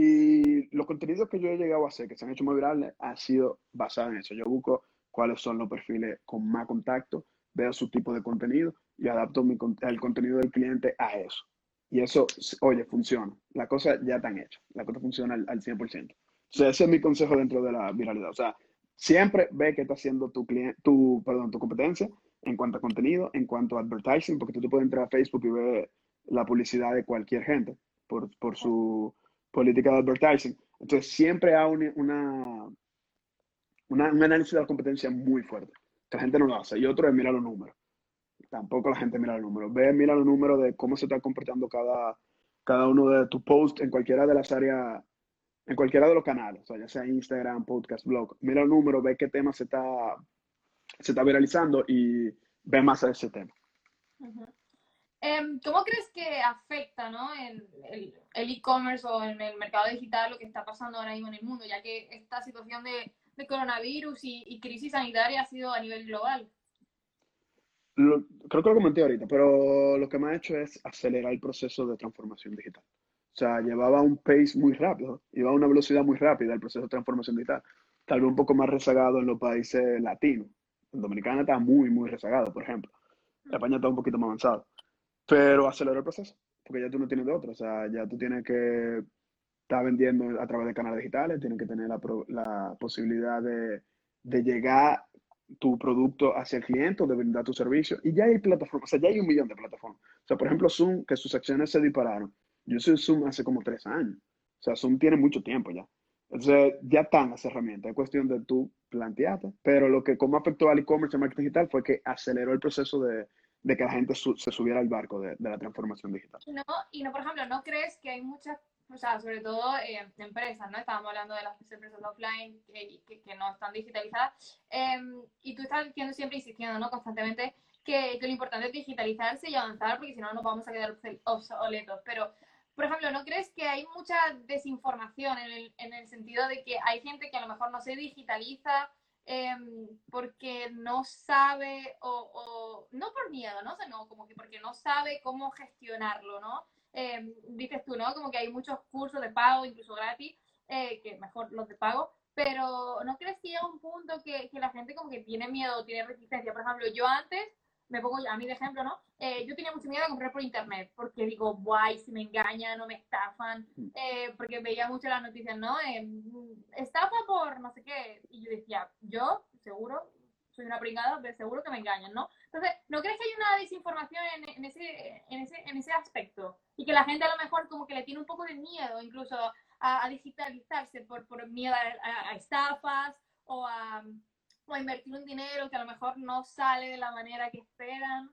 Y los contenidos que yo he llegado a hacer, que se han hecho muy virales, han sido basados en eso. Yo busco cuáles son los perfiles con más contacto, veo su tipo de contenido y adapto mi, el contenido del cliente a eso. Y eso, oye, funciona. La cosa ya está hecha. La cosa funciona al, al 100%. Entonces, ese es mi consejo dentro de la viralidad. O sea, siempre ve qué está haciendo tu cliente, tu, perdón, tu competencia en cuanto a contenido, en cuanto a advertising, porque tú te puedes entrar a Facebook y ver la publicidad de cualquier gente por, por su política de advertising. Entonces, siempre hay una, una, una- un análisis de la competencia muy fuerte, la gente no lo hace. Y otro es mirar los números. Tampoco la gente mira los números. Ve, mira los números de cómo se está comportando cada, cada uno de tus posts en cualquiera de las áreas, en cualquiera de los canales, o sea, ya sea Instagram, podcast, blog. Mira los números, ve qué tema se está, se está viralizando y ve más a ese tema. Em, ¿Cómo crees que afecta ¿no? en el el e-commerce o en el mercado digital lo que está pasando ahora mismo en el mundo, ya que esta situación de, de coronavirus y, y crisis sanitaria ha sido a nivel global? Lo- creo que lo comenté ahorita, pero lo que me ha hecho es acelerar el proceso de transformación digital. O sea, llevaba un pace muy rápido, iba a una velocidad muy rápida el proceso de transformación digital. Tal vez un poco más rezagado en los países latinos. En Dominicana está muy, muy rezagado, por ejemplo. España está un poquito más avanzado. Pero aceleró el proceso, porque ya tú no tienes de otra. O sea, ya tú tienes que estar vendiendo a través de canales digitales, tienes que tener la, la posibilidad de, de llegar tu producto hacia el cliente o de brindar tu servicio. Y ya hay plataformas, o sea, ya hay un millón de plataformas. O sea, por ejemplo, Zoom, que sus acciones se dispararon. Yo soy Zoom hace como tres años. O sea, Zoom tiene mucho tiempo ya. Entonces, ya están las herramientas. Es cuestión de tú plantearte. Pero lo que como afectó al e-commerce y marketing digital fue que aceleró el proceso de, de que la gente se subiera al barco de, de, la transformación digital. No, y no, por ejemplo, ¿no crees que hay muchas o sea, sobre todo eh, empresas, ¿no? Estábamos hablando de las empresas offline que, que, no están digitalizadas. Em, y tú estás diciendo siempre, insistiendo, ¿no? Constantemente que, que, lo importante es digitalizarse y avanzar porque si no nos vamos a quedar obsoletos. Pero, por ejemplo, ¿no crees que hay mucha desinformación en el, en el sentido de que hay gente que a lo mejor no se digitaliza em, porque no sabe o, no por miedo, ¿no? O como que porque no sabe cómo gestionarlo, ¿no? eh, dices tú, ¿no? Como que hay muchos cursos de pago, incluso gratis, eh, que mejor los de pago, pero ¿no crees que llega un punto que, que, la gente como que tiene miedo, tiene resistencia? Por ejemplo, yo antes, me pongo a mí de ejemplo, ¿no? Eh, yo tenía mucho miedo de comprar por internet, porque digo, guay, si me engañan o me estafan, eh, porque veía mucho las noticias, ¿no? estafa por no sé qué, y yo decía, yo, seguro, soy una pringada, pero seguro que me engañan, ¿no? Entonces, ¿no crees que hay una desinformación en, en, ese, en, ese, en ese aspecto? Y que la gente a lo mejor como que le tiene un poco de miedo incluso a, a digitalizarse por, por miedo a, a, estafas o a, a invertir un dinero que a lo mejor no sale de la manera que esperan.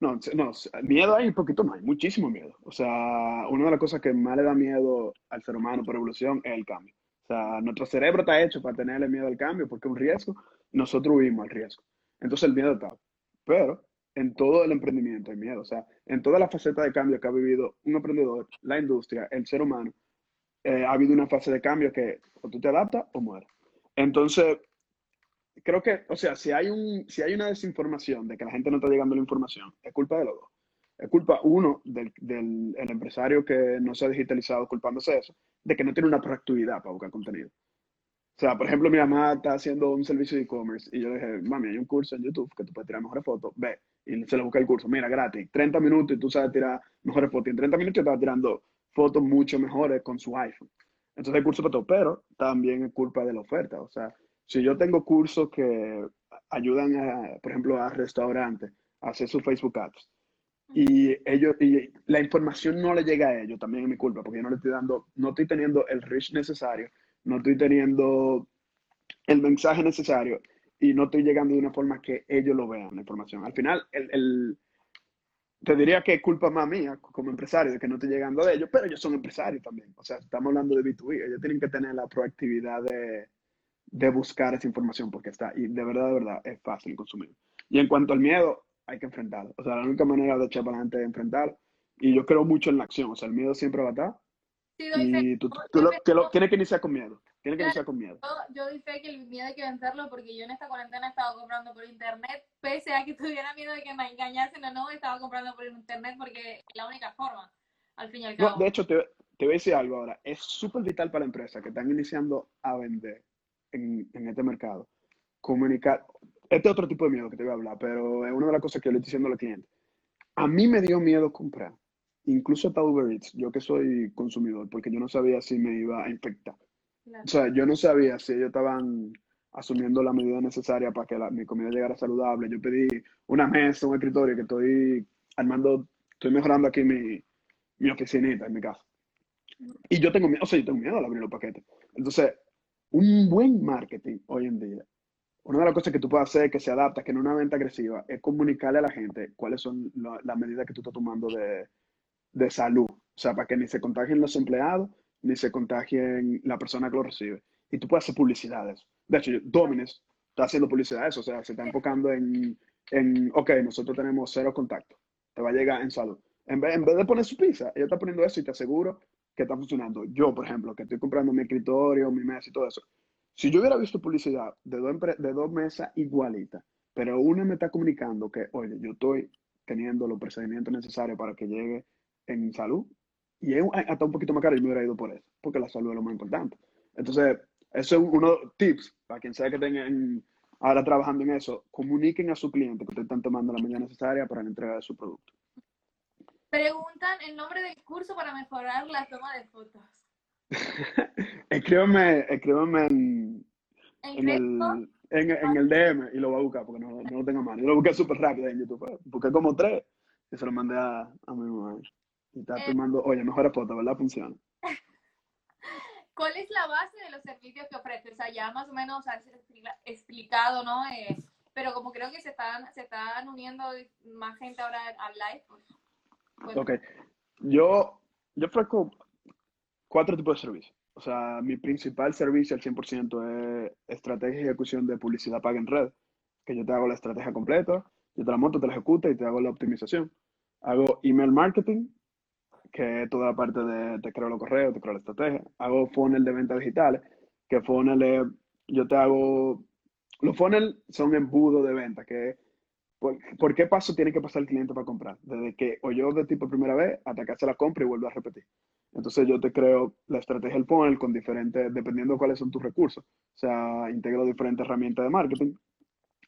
No, no, miedo hay un poquito más, muchísimo miedo. O sea, una de las cosas que más le da miedo al ser humano por evolución es el cambio. O sea, nuestro cerebro está hecho para tenerle miedo al cambio porque es un riesgo. Nosotros huimos al riesgo. Entonces el miedo está. Pero en todo el emprendimiento hay miedo. O sea, en toda la faceta de cambio que ha vivido un emprendedor, la industria, el ser humano, eh, ha habido una fase de cambio que o tú te adaptas o mueres. Entonces, creo que, o sea, si hay, un, si hay una desinformación de que la gente no está llegando la información, es culpa de los dos. Es culpa, uno, del, del empresario que no se ha digitalizado culpándose de eso, de que no tiene una proactividad para buscar contenido. O sea, por ejemplo, mi mamá está haciendo un servicio de e-commerce y yo le dije, mami, hay un curso en YouTube que tú puedes tirar mejores fotos, ve. Y se le busca el curso, mira, gratis, 30 minutos y tú sabes tirar mejores fotos. Y en 30 minutos estaba tirando fotos mucho mejores con su iPhone. Entonces hay curso para todo, pero también es culpa de la oferta. O sea, si yo tengo cursos que ayudan, a, por ejemplo, a restaurantes a hacer sus Facebook Ads y ellos y la información no le llega a ellos, también es mi culpa, porque yo no le estoy dando, no estoy teniendo el reach necesario no estoy teniendo el mensaje necesario y no estoy llegando de una forma que ellos lo vean, la información. Al final, el, el, te diría que es culpa más mía como empresario de que no estoy llegando de ellos, pero ellos son empresarios también. O sea, estamos hablando de B2B. Ellos tienen que tener la proactividad de, de buscar esa información porque está, y de verdad, de verdad, es fácil consumir. Y en cuanto al miedo, hay que enfrentarlo. O sea, la única manera de echar para adelante es enfrentarlo. Y yo creo mucho en la acción. O sea, el miedo siempre va a estar, y tú, lo, que lo, tienes que iniciar con miedo. Tienes que iniciar con miedo. Yo, fe que el miedo hay que vencerlo porque yo en esta cuarentena he estado comprando por internet, pese a que tuviera miedo de que me engañasen o no, estaba comprando por internet porque es la única forma, al fin y al cabo. de hecho, te, te, voy a decir algo ahora. Es súper vital para la empresa que están iniciando a vender en, en este mercado. Comunicar. Este es otro tipo de miedo que te voy a hablar, pero es una de las cosas que yo le estoy diciendo a los clientes. A mí me dio miedo comprar incluso hasta Uber Eats, yo que soy consumidor, porque yo no sabía si me iba a infectar. O sea, yo no sabía si ellos estaban asumiendo la medida necesaria para que la, mi comida llegara saludable. Yo pedí una mesa, un escritorio que estoy armando, estoy mejorando aquí mi, mi oficinita en mi casa. Y yo tengo miedo, o sea, yo tengo miedo al abrir los paquetes. Entonces, un buen marketing hoy en día, una de las cosas que tú puedes hacer que se adapta, que en una venta agresiva, es comunicarle a la gente cuáles son las medidas que tú estás tomando de, de salud. O sea, para que ni se contagien los empleados, ni se contagien la persona que lo recibe. Y tú puedes hacer publicidades. De hecho, Domines está haciendo publicidades, o sea, se está enfocando en, en, ok, nosotros tenemos cero contacto, te va a llegar en salud. En vez, en vez de poner su pizza, ella está poniendo eso y te aseguro que está funcionando. Yo, por ejemplo, que estoy comprando mi escritorio, mi mesa y todo eso. Si yo hubiera visto publicidad de dos, de dos mesas igualitas, pero una me está comunicando que, oye, yo estoy teniendo los procedimientos necesarios para que llegue en salud y es hasta un poquito más caro y me hubiera ido por eso, porque la salud es lo más importante. Entonces, eso es uno de los tips para quien sea que tengan ahora trabajando en eso, comuniquen a su cliente que ustedes están tomando la medida necesaria para la entrega de su producto. Preguntan el nombre del curso para mejorar la toma de fotos. escríbanme, escríbanme en, en, el, en, en, el DM y lo voy a buscar porque no, no lo tengo mano. Yo lo busqué súper rápido en YouTube. Busqué como tres y se lo mandé a, a mi mamá. Y está eh, tomando, oye, mejor foto, ¿verdad? Funciona. ¿Cuál es la base de los servicios que ofreces? O sea, ya más o menos has explicado, ¿no? Eh, pero como creo que se están, se están uniendo más gente ahora al live, pues... Ok. Yo, yo ofrezco cuatro tipos de servicios. O sea, mi principal servicio al 100% es estrategia y ejecución de publicidad paga en red, que yo te hago la estrategia completa, yo te la monto, te la ejecuto y te hago la optimización. Hago email marketing, que es toda la parte de te creo los correos, te creo la estrategia. Hago funnel de ventas digitales, que funnel es, yo te hago, los funnel son embudos de venta, que por, por, qué paso tiene que pasar el cliente para comprar? Desde que oyó de tipo primera vez hasta que hace la compra y vuelve a repetir. Entonces yo te creo la estrategia del funnel con diferentes, dependiendo de cuáles son tus recursos. O sea, integro diferentes herramientas de marketing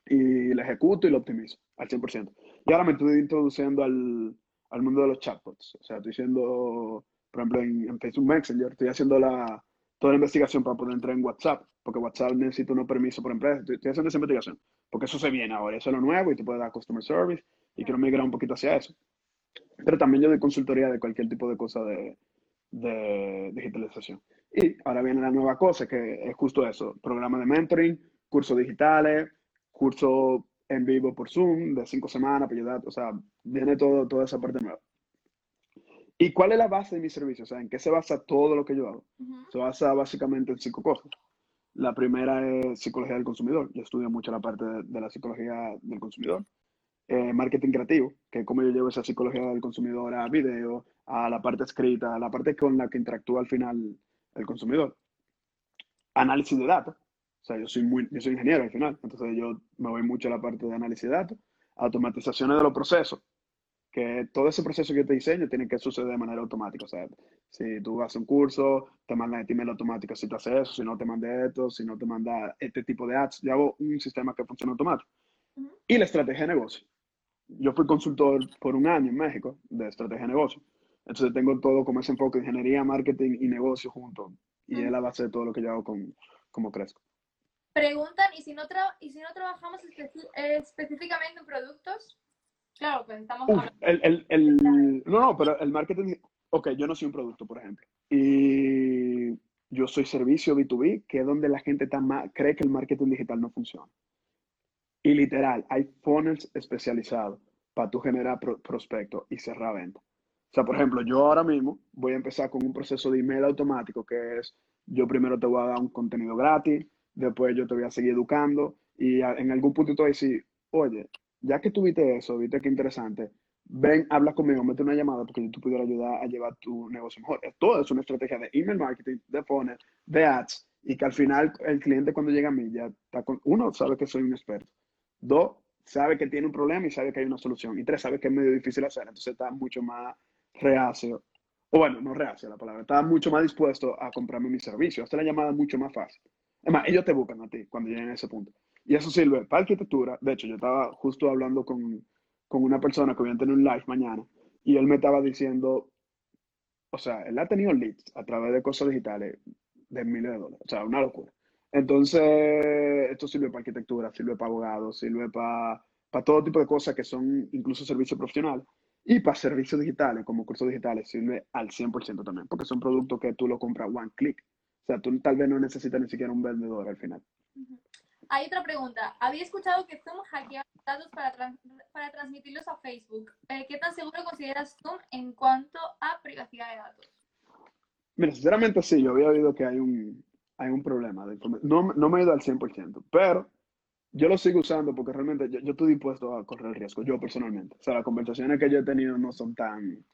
y la ejecuto y lo optimizo al 100%. Y ahora me estoy introduciendo al, al mundo de los chatbots. O sea, estoy haciendo, por ejemplo, en, Facebook Messenger, estoy haciendo la, toda la investigación para poder entrar en WhatsApp, porque WhatsApp necesita unos permisos por empresa. Estoy, haciendo esa investigación, porque eso se viene ahora, eso es lo nuevo y te puede dar customer service y quiero migrar un poquito hacia eso. Pero también yo doy consultoría de cualquier tipo de cosa de, de digitalización. Y ahora viene la nueva cosa, que es justo eso, programa de mentoring, cursos digitales, cursos en vivo por Zoom de cinco semanas ayudar, o sea, viene todo, toda esa parte nueva. ¿Y cuál es la base de mi servicio? O sea, ¿en qué se basa todo lo que yo hago? Se basa básicamente en cinco cosas. La primera es psicología del consumidor. Yo estudio mucho la parte de, la psicología del consumidor. Eh, marketing creativo, que es como yo llevo esa psicología del consumidor a video, a la parte escrita, a la parte con la que interactúa al final el consumidor. Análisis de datos, o sea, yo soy, muy, yo soy ingeniero al final, entonces yo me voy mucho a la parte de análisis de datos, automatizaciones de los procesos, que todo ese proceso que te diseño tiene que suceder de manera automática. O sea, si tú haces un curso, te mandan email automático si tú haces eso, si no te manda esto, si no te manda este tipo de ads. Yo hago un sistema que funciona automático. Y la estrategia de negocio. Yo fui consultor por un año en México de estrategia de negocio. Entonces tengo todo como ese enfoque de ingeniería, marketing y negocio juntos. Y es la base de todo lo que yo hago con, como Cresco. Preguntan, ¿y si no, y si no trabajamos específicamente en productos? Claro, pues estamos el, el, No, no, pero el marketing... Ok, yo no soy un producto, por ejemplo. Y yo soy servicio B2B, que es donde la gente está más, cree que el marketing digital no funciona. Y literal, hay funnels especializados para tú generar prospectos y cerrar ventas. O sea, por ejemplo, yo ahora mismo voy a empezar con un proceso de email automático que es, yo primero te voy a dar un contenido gratis, después yo te voy a seguir educando y en algún punto te voy a decir, oye, ya que tuviste eso, viste qué interesante, ven, habla conmigo, mete una llamada porque yo te pudiera ayudar a llevar tu negocio mejor. Todo es una estrategia de email marketing, de funnel, de ads y que al final el cliente cuando llega a mí ya está con, uno, sabe que soy un experto. Dos, sabe que tiene un problema y sabe que hay una solución. Y tres, sabe que es medio difícil hacer, entonces está mucho más reacio. O bueno, no reacio la palabra, está mucho más dispuesto a comprarme mi servicio, hacer la llamada mucho más fácil. Además, ellos te buscan a ti cuando lleguen a ese punto. Y eso sirve para arquitectura. De hecho, yo estaba justo hablando con, con una persona que voy a tener un live mañana y él me estaba diciendo, o sea, él ha tenido leads a través de cosas digitales de miles de dólares. O sea, una locura. Entonces, esto sirve para arquitectura, sirve para abogados, sirve para, para todo tipo de cosas que son incluso servicios profesionales. Y para servicios digitales, como cursos digitales, sirve al 100% también, porque son productos que tú lo compras one click. O sea, tú tal vez no necesitas ni siquiera un vendedor al final. Hay otra pregunta. Había escuchado que Zoom hackea datos para, para transmitirlos a Facebook. Eh, ¿Qué tan seguro consideras Zoom en cuanto a privacidad de datos? Mira, sinceramente sí, yo había oído que hay un, hay un problema. De no, no me he ido al 100%, pero yo lo sigo usando porque realmente yo, yo, estoy dispuesto a correr el riesgo, yo personalmente. O sea, las conversaciones que yo he tenido no son tan,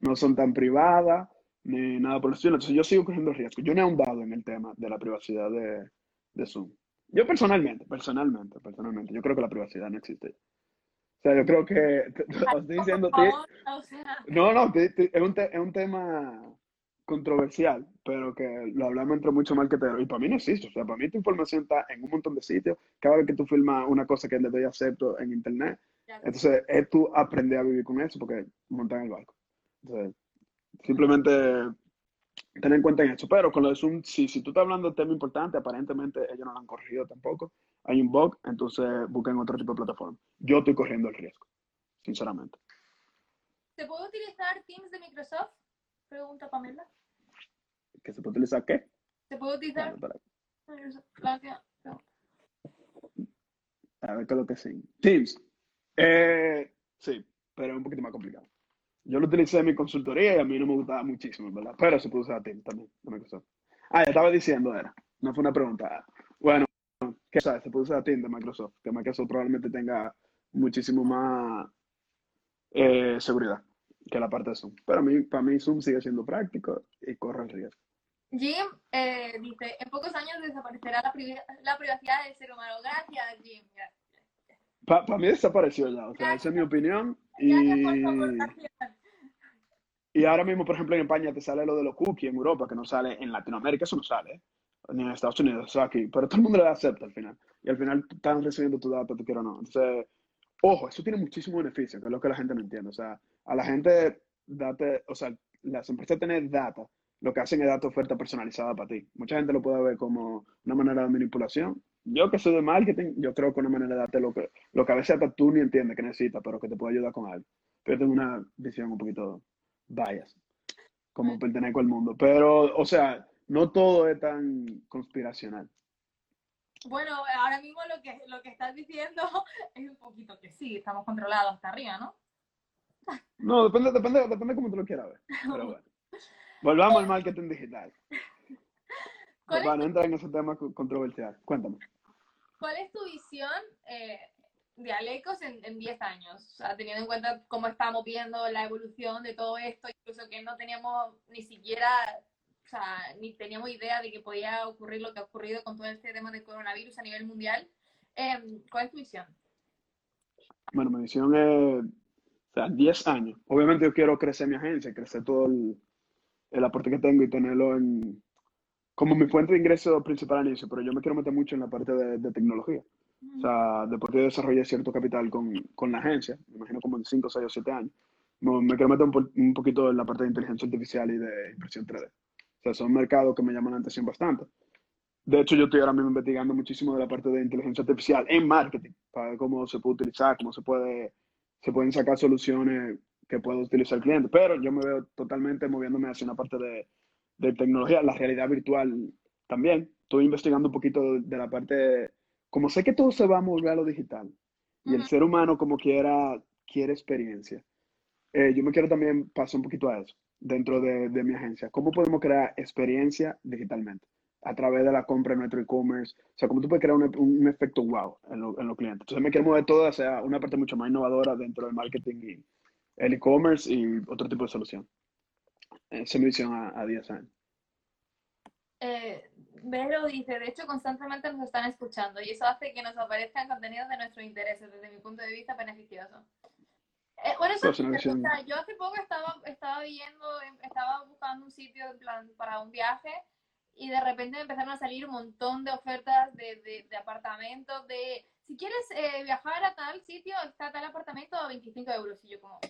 no son tan privadas ni nada por el estilo. Entonces yo sigo cogiendo riesgo. Yo no he ahondado en el tema de la privacidad de, de Zoom. Yo personalmente, personalmente, personalmente, yo creo que la privacidad no existe. O sea, yo creo que, estoy diciendo, no, no, es, un es un tema controversial, pero que lo hablamos entre muchos marqueteros. Y para mí no existe. O sea, para mí tu información está en un montón de sitios. Cada vez que tú filmas una cosa que le doy acepto en internet, entonces es tú aprender a vivir con eso porque montan el barco. Entonces, simplemente tener en cuenta en eso. Pero con lo de Zoom, si, si tú estás hablando de tema importante, aparentemente ellos no lo han corregido tampoco. hay un bug, entonces busquen otro tipo de plataforma. Yo estoy corriendo el riesgo, sinceramente. ¿Se puede utilizar Teams de Microsoft? Pregunta Pamela. ¿Que se puede utilizar qué? ¿Se puede utilizar? Gracias. A ver qué es lo que sí. Teams. Eh, sí, pero es un poquito más complicado. Yo lo utilicé en mi consultoría y a mí no me gustaba muchísimo, ¿verdad? Pero se puede usar Teams también de Microsoft. Ah, ya estaba diciendo, era. No fue una pregunta. Bueno, ¿qué sabes? Se puede usar Teams de Microsoft, que Microsoft probablemente tenga muchísimo más eh, seguridad que la parte de Zoom. Pero a mí, para mí Zoom sigue siendo práctico y corre el riesgo. Jim eh, dice, en pocos años desaparecerá la, la, privacidad del ser humano. Gracias, Jim. Para mí desapareció ya, o sea, esa es mi opinión. Y... y ahora mismo, por ejemplo, en España te sale lo de los cookies en Europa, que no sale en Latinoamérica, eso no sale, ¿eh? ni en Estados Unidos, eso aquí, pero todo el mundo le acepta al final. Y al final están recibiendo tu datos, te quiero o no. Entonces, ojo, eso tiene muchísimo beneficio, que es lo que la gente no entiende. O sea, a la gente, date, o sea, las empresas tienen data lo que hacen es darte oferta personalizada para ti. Mucha gente lo puede ver como una manera de manipulación. Yo que soy de marketing, yo creo que una manera de darte lo que, lo que a veces hasta tú ni entiendes que necesitas, pero que te puede ayudar con algo. Pero yo tengo una visión un poquito bias, como pertenezco al mundo. Pero, o sea, no todo es tan conspiracional. Bueno, ahora mismo lo que, lo que estás diciendo es un poquito que sí, estamos controlados hasta arriba, ¿no? No, depende, depende, depende cómo tú lo quieras ver. Pero bueno. Volvamos al marketing digital. Para no entrar en ese tema controversial. Cuéntame. ¿Cuál es tu visión eh, de Alecos en 10 años? O sea, teniendo en cuenta cómo estamos viendo la evolución de todo esto, incluso que no teníamos ni siquiera, o sea, ni teníamos idea de que podía ocurrir lo que ha ocurrido con todo este tema del coronavirus a nivel mundial. Em, ¿Cuál es tu visión? Bueno, mi visión es, o sea, 10 años. Obviamente yo quiero crecer mi agencia, crecer todo el el aporte que tengo y tenerlo en, como mi fuente de ingreso principal al inicio, pero yo me quiero meter mucho en la parte de, tecnología. O sea, después de desarrollar cierto capital con, con, la agencia, me imagino como en 5, 6 o 7 años, me quiero meter un, un, poquito en la parte de inteligencia artificial y de impresión 3D. O sea, son mercados que me llaman la atención bastante. De hecho, yo estoy ahora mismo investigando muchísimo de la parte de inteligencia artificial en marketing, para ver cómo se puede utilizar, cómo se, puede, se pueden sacar soluciones que puedo utilizar el cliente, pero yo me veo totalmente moviéndome hacia una parte de, de tecnología, la realidad virtual también. Estoy investigando un poquito de, la parte, como sé que todo se va a mover a lo digital y el ser humano como quiera quiere experiencia, eh, yo me quiero también pasar un poquito a eso dentro de, de, mi agencia. ¿Cómo podemos crear experiencia digitalmente? A través de la compra en nuestro e-commerce. O sea, cómo tú puedes crear un, un efecto wow en, en, los clientes. Entonces me quiero mover todo hacia una parte mucho más innovadora dentro del marketing y, el e-commerce y otro tipo de solución. Esa es mi visión a, 10 años. Eh, Vero dice, de hecho constantemente nos están escuchando y eso hace que nos aparezcan contenidos de nuestro interés, desde mi punto de vista beneficioso. Eh, bueno, eso, yo hace poco estaba, estaba viendo, em, estaba buscando un sitio en plan para un viaje y de repente me empezaron a salir un montón de ofertas de, de, apartamentos, de si quieres eh, viajar a tal sitio, está tal apartamento a 25 euros. Y yo como,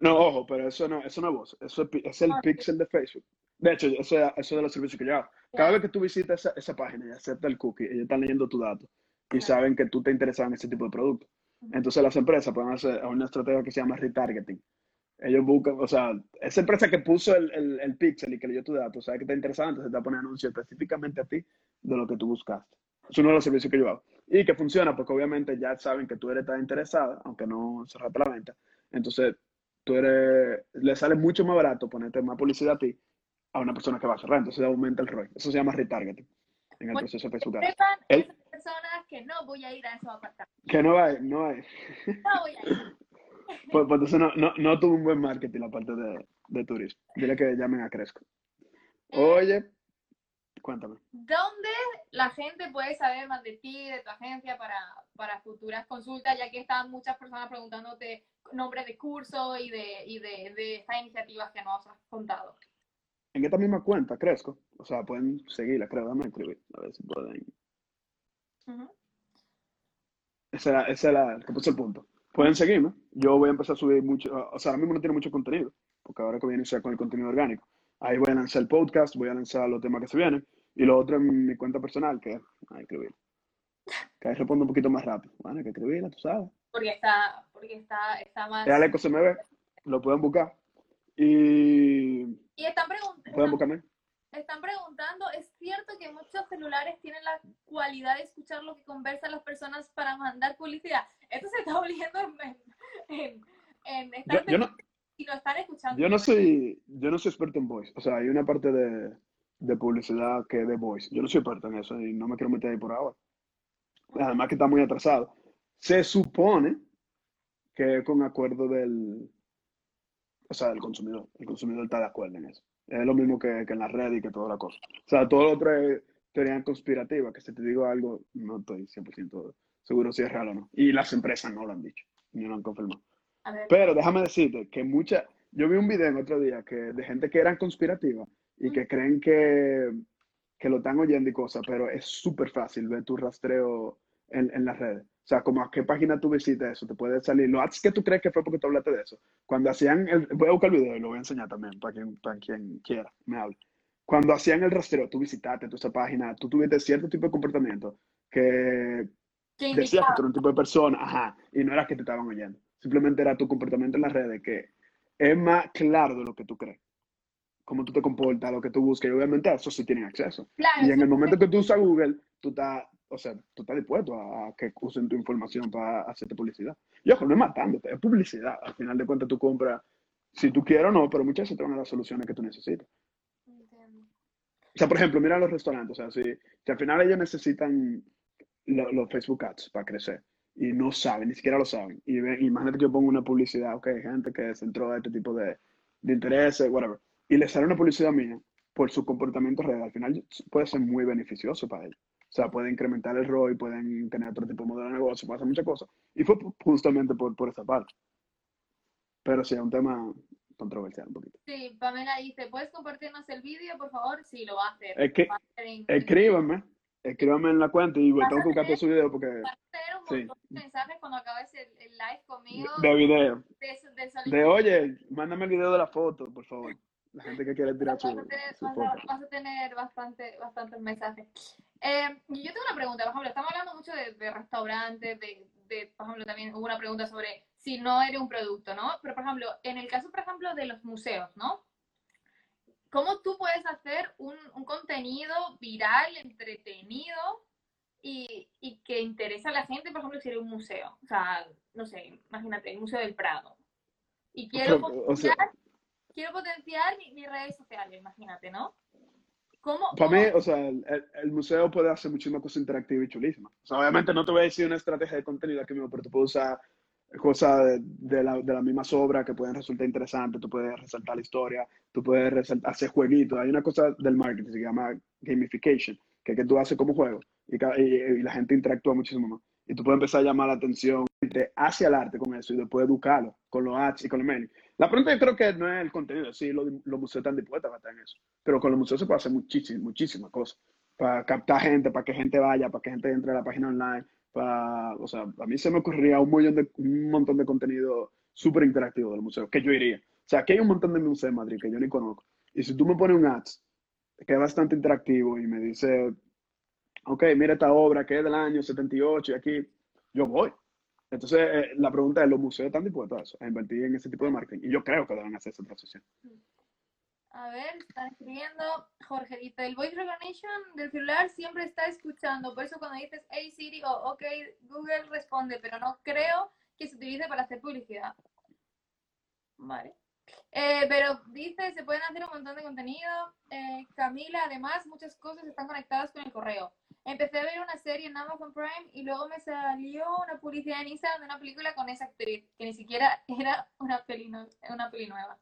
no, ojo, pero eso no, eso no es vos, eso es, el ah, pixel de Facebook. De hecho, eso, eso es de los servicios que yo hago. Cada vez que tú visitas esa, esa página y aceptas el cookie, ellos están leyendo tu dato y saben que tú te interesas en ese tipo de producto. Entonces las empresas pueden hacer una estrategia que se llama retargeting. Ellos buscan, o sea, esa empresa que puso el, el, el pixel y que leyó tu dato, sabe que te interesa, entonces te pone anuncio específicamente a ti de lo que tú buscaste. Es uno de los servicios que yo hago. Y que funciona porque obviamente ya saben que tú eres tan interesada, aunque no cerraste la venta. Entonces tú eres, le sale mucho más barato ponerte más publicidad a ti a una persona que va a cerrar. Entonces aumenta el ROI. Eso se llama retargeting en el proceso de Facebook. El, personas que no voy a ir a esos apartamentos. Que no hay, no hay. No voy a ir. Pues, pues, entonces no, no, no, tuvo un buen marketing la parte de, de turismo. Dile que llamen a Cresco. Eh, Oye, cuéntame. ¿Dónde la gente puede saber más de ti, de tu agencia para, para futuras consultas? Ya que están muchas personas preguntándote nombre de curso y de, y de, de estas iniciativas que nos has contado. En esta misma cuenta, Cresco. O sea, pueden seguirla, creo, dame escribir, a ver si pueden. Ese era, ese era, que puse el punto. Pueden seguirme. Yo voy a empezar a subir mucho, o sea, ahora mismo no tiene mucho contenido, porque ahora que voy a iniciar con el contenido orgánico. Ahí voy a lanzar el podcast, voy a lanzar los temas que se vienen, y lo otro en mi cuenta personal, que es a escribir. Que ahí respondo un poquito más rápido. Bueno, hay que escribirla, tú sabes. Porque está, porque está, está más... El Aleco se me ve, lo pueden buscar. Y Y están preguntando... pueden buscarme. Están preguntando, ¿es cierto que muchos celulares tienen la cualidad de escuchar lo que conversan las personas para mandar publicidad? Esto se está volviendo en... en, en- Yo, no, y lo están escuchando. yo no soy, yo no soy experto en voice. O sea, hay una parte de, de publicidad que es de voice. Yo no soy experto en eso y no me quiero meter ahí por ahora. Además que está muy atrasado. Se supone que con acuerdo del, o sea, del consumidor. El consumidor está de acuerdo en eso. Es lo mismo que, que en la red y que toda la cosa. O sea, todo lo otro es teoría conspirativa, que si te digo algo, no estoy 100% seguro si es real o no. Y las empresas no lo han dicho, ni lo han confirmado. Pero déjame decirte que mucha, yo vi un video en otro día que de gente que eran conspirativas y que creen que, que lo están oyendo y cosas, pero es súper fácil ver tu rastreo en, en las redes. O sea, como a qué página tú visitas eso, te puede salir. Lo ads que tú crees que fue porque tú hablaste de eso. Cuando hacían el, voy a buscar el video y lo voy a enseñar también para quien, para quien quiera, me hable. Cuando hacían el rastreo, tú visitaste toda esa página, tú tuviste cierto tipo de comportamiento que ¿qué decías que tú eras un tipo de persona, ajá, y no era que te estaban oyendo. Simplemente era tu comportamiento en las redes que es más claro de lo que tú crees. Cómo tú te comportas, lo que tú buscas, y obviamente a eso sí tienen acceso. Claro, Y en el momento que tú usas Google, tú estás, o sea, tú estás dispuesto a, que usen tu información para hacerte publicidad. Y ojo, no es matándote, es publicidad. Al final de cuentas tú compras, si tú quieres o no, pero muchas veces te van a dar soluciones que tú necesitas. O sea, por ejemplo, mira los restaurantes. O sea, si, si al final ellos necesitan lo- los Facebook Ads para crecer y no saben, ni siquiera lo saben. Y ven, imagínate que yo pongo una publicidad, ok, gente que se entró a este tipo de, de intereses, whatever, y le sale una publicidad mía por su comportamiento real. Al final puede ser muy beneficioso para ellos. O sea, puede incrementar el ROI, pueden tener otro tipo de modelo de negocio, puede hacer muchas cosas. Y fue justamente por, por esa parte. Pero sí, es un tema controversial un poquito. Sí, Pamela dice, ¿puedes compartirnos el vídeo, por favor? Sí, lo va a hacer. Es que, a hacer en- escríbanme, escríbanme en la cuenta y tengo que buscar su video porque Vas a tener un Sí. montón de mensajes cuando acabes el, el live conmigo de video. de, de De oye, mándame el video de la foto, por favor. La gente que quiere tirar vas, su, a tener, su vas, foto. a, vas a tener bastante, bastantes mensajes. Eh, yo tengo una pregunta, por ejemplo, estamos hablando mucho de, de restaurantes, de, de, por ejemplo, también hubo una pregunta sobre si no eres un producto, ¿no? Pero, por ejemplo, en el caso, por ejemplo, de los museos, ¿no? ¿Cómo tú puedes hacer un, un contenido viral, entretenido y, y que interese a la gente, por ejemplo, si eres un museo? O sea, no sé, imagínate, el Museo del Prado. Y quiero O sea, potenciar, quiero potenciar mi- mis redes sociales, imagínate, ¿no? ¿Cómo, para mí, o sea, el, el- el museo puede hacer muchísimas cosas interactivas y chulísimas. O sea, obviamente no te voy a decir una estrategia de contenido aquí mismo, pero tú puedes usar cosas de, de la, de las mismas obras que pueden resultar interesantes, tú puedes resaltar la historia, tú puedes resaltar, hacer jueguitos. Hay una cosa del marketing que se llama gamification, que es que tú haces como juego y, ca- y- y la gente interactúa muchísimo más. Y tú puedes empezar a llamar la atención hacia el arte con eso y después educarlo con los ads y con los mailing. La pregunta yo creo que no es el contenido, sí, los, los museos están dispuestos a estar en eso, pero con los museos se puede hacer muchísimas, muchísimas cosas para captar gente, para que gente vaya, para que gente entre a la página online, para, o sea, a mí se me ocurría un, millón de, un montón de contenido súper interactivo del museo, que yo iría. O sea, aquí hay un montón de museos en Madrid que yo ni conozco. Y si tú me pones un ads que es bastante interactivo y me dice, ok, mira esta obra que es del año 78 y aquí, yo voy. Entonces, eh, la pregunta es, ¿los museos están dispuestos a eso, invertir en ese tipo de marketing? Y yo creo que deben hacer esa transición. A ver, están escribiendo. Jorge dice, el voice recognition del celular siempre está escuchando. Por eso cuando dices, hey Siri o ok, Google responde, pero no creo que se utilice para hacer publicidad. Vale. Eh, pero dice, se pueden hacer un montón de contenido. Eh, Camila, además, muchas cosas están conectadas con el correo. Empecé a ver una serie en Amazon Prime y luego me salió una publicidad en Instagram de una película con esa actriz, que ni siquiera era una peli, no- una peli nueva.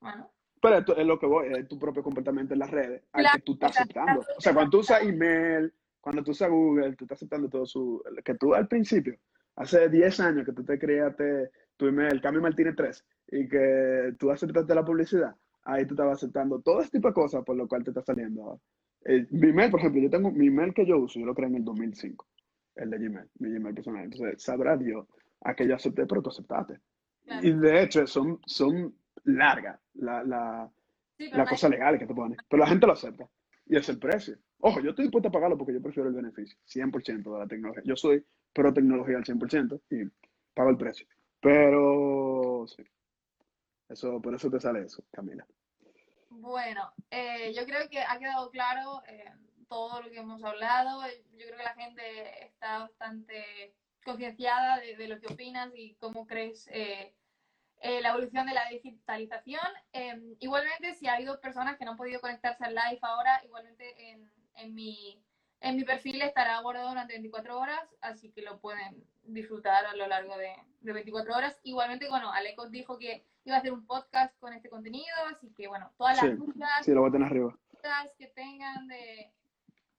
Bueno. Pero esto es lo que voy, es tu propio comportamiento en las redes, al Claro, que tú estás aceptando. O sea, cuando tú usas email, cuando tú usas Google, tú estás aceptando todo su... Que tú al principio, hace 10 años que tú te creaste tu email, Cami Martínez 3, y que tú aceptaste la publicidad, ahí tú estabas aceptando todo este tipo de cosas por lo cual te está saliendo ahora. Eh, mi email, por ejemplo, yo tengo mi email que yo uso, yo lo creé en el 2005, el de Gmail, mi Gmail personal. Entonces, sabrá Dios a que yo acepté, pero tú aceptaste. Claro. Y de hecho, son, son largas la, la, Sí, la cosa legal que te pone. Pero la gente lo acepta. y es el precio. Ojo, yo estoy dispuesto a pagarlo porque yo prefiero el beneficio, 100% de la tecnología. Yo soy pro tecnología al 100% y pago el precio. Pero sí, eso, por eso te sale eso, Camila. Bueno, eh, yo creo que ha quedado claro eh, todo lo que hemos hablado. Yo creo que la gente está bastante concienciada de, lo que opinas y cómo crees eh, la evolución de la digitalización. Em, igualmente, si ha habido personas que no han podido conectarse al live ahora, igualmente en, en, mi, en mi perfil estará guardado durante 24 horas, así que lo pueden disfrutar a lo largo de, de 24 horas. Igualmente, bueno, Alecos dijo que iba a hacer un podcast con este contenido, así que bueno, todas las dudas sí, lo voy a tener arriba. que tengan de,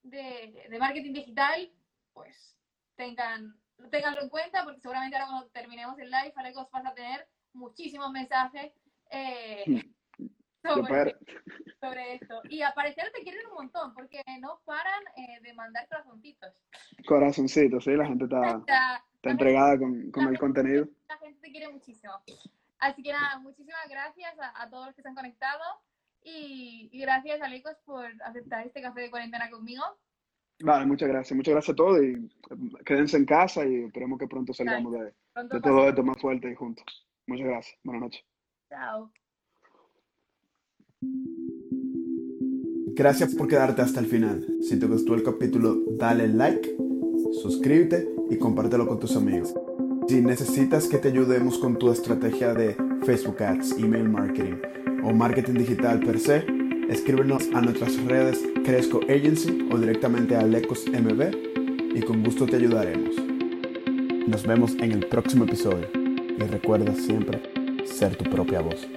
de, de, marketing digital, pues tengan, tenganlo en cuenta, porque seguramente ahora cuando terminemos el live, Alecos vas a tener muchísimos mensajes eh, sobre, sobre, esto. Y a parecer te quieren un montón, porque no paran eh, de mandar corazoncitos. Corazoncitos, sí, la gente está, está, entregada con, con el contenido. La gente te quiere muchísimo. Así que nada, muchísimas gracias a, todos los que se han conectado y, gracias a Lecos por aceptar este café de cuarentena conmigo. Vale, muchas gracias. Muchas gracias a todos y eh, quédense en casa y esperemos que pronto salgamos de, de todo esto más fuerte y juntos. Muchas gracias. Buenas noches. Chao. Gracias por quedarte hasta el final. Si te gustó el capítulo, dale like, suscríbete y compártelo con tus amigos. Si necesitas que te ayudemos con tu estrategia de Facebook Ads, email marketing o marketing digital per se, escríbenos a nuestras redes Cresco Agency o directamente a Lecos MB y con gusto te ayudaremos. Nos vemos en el próximo episodio y recuerda siempre ser tu propia voz.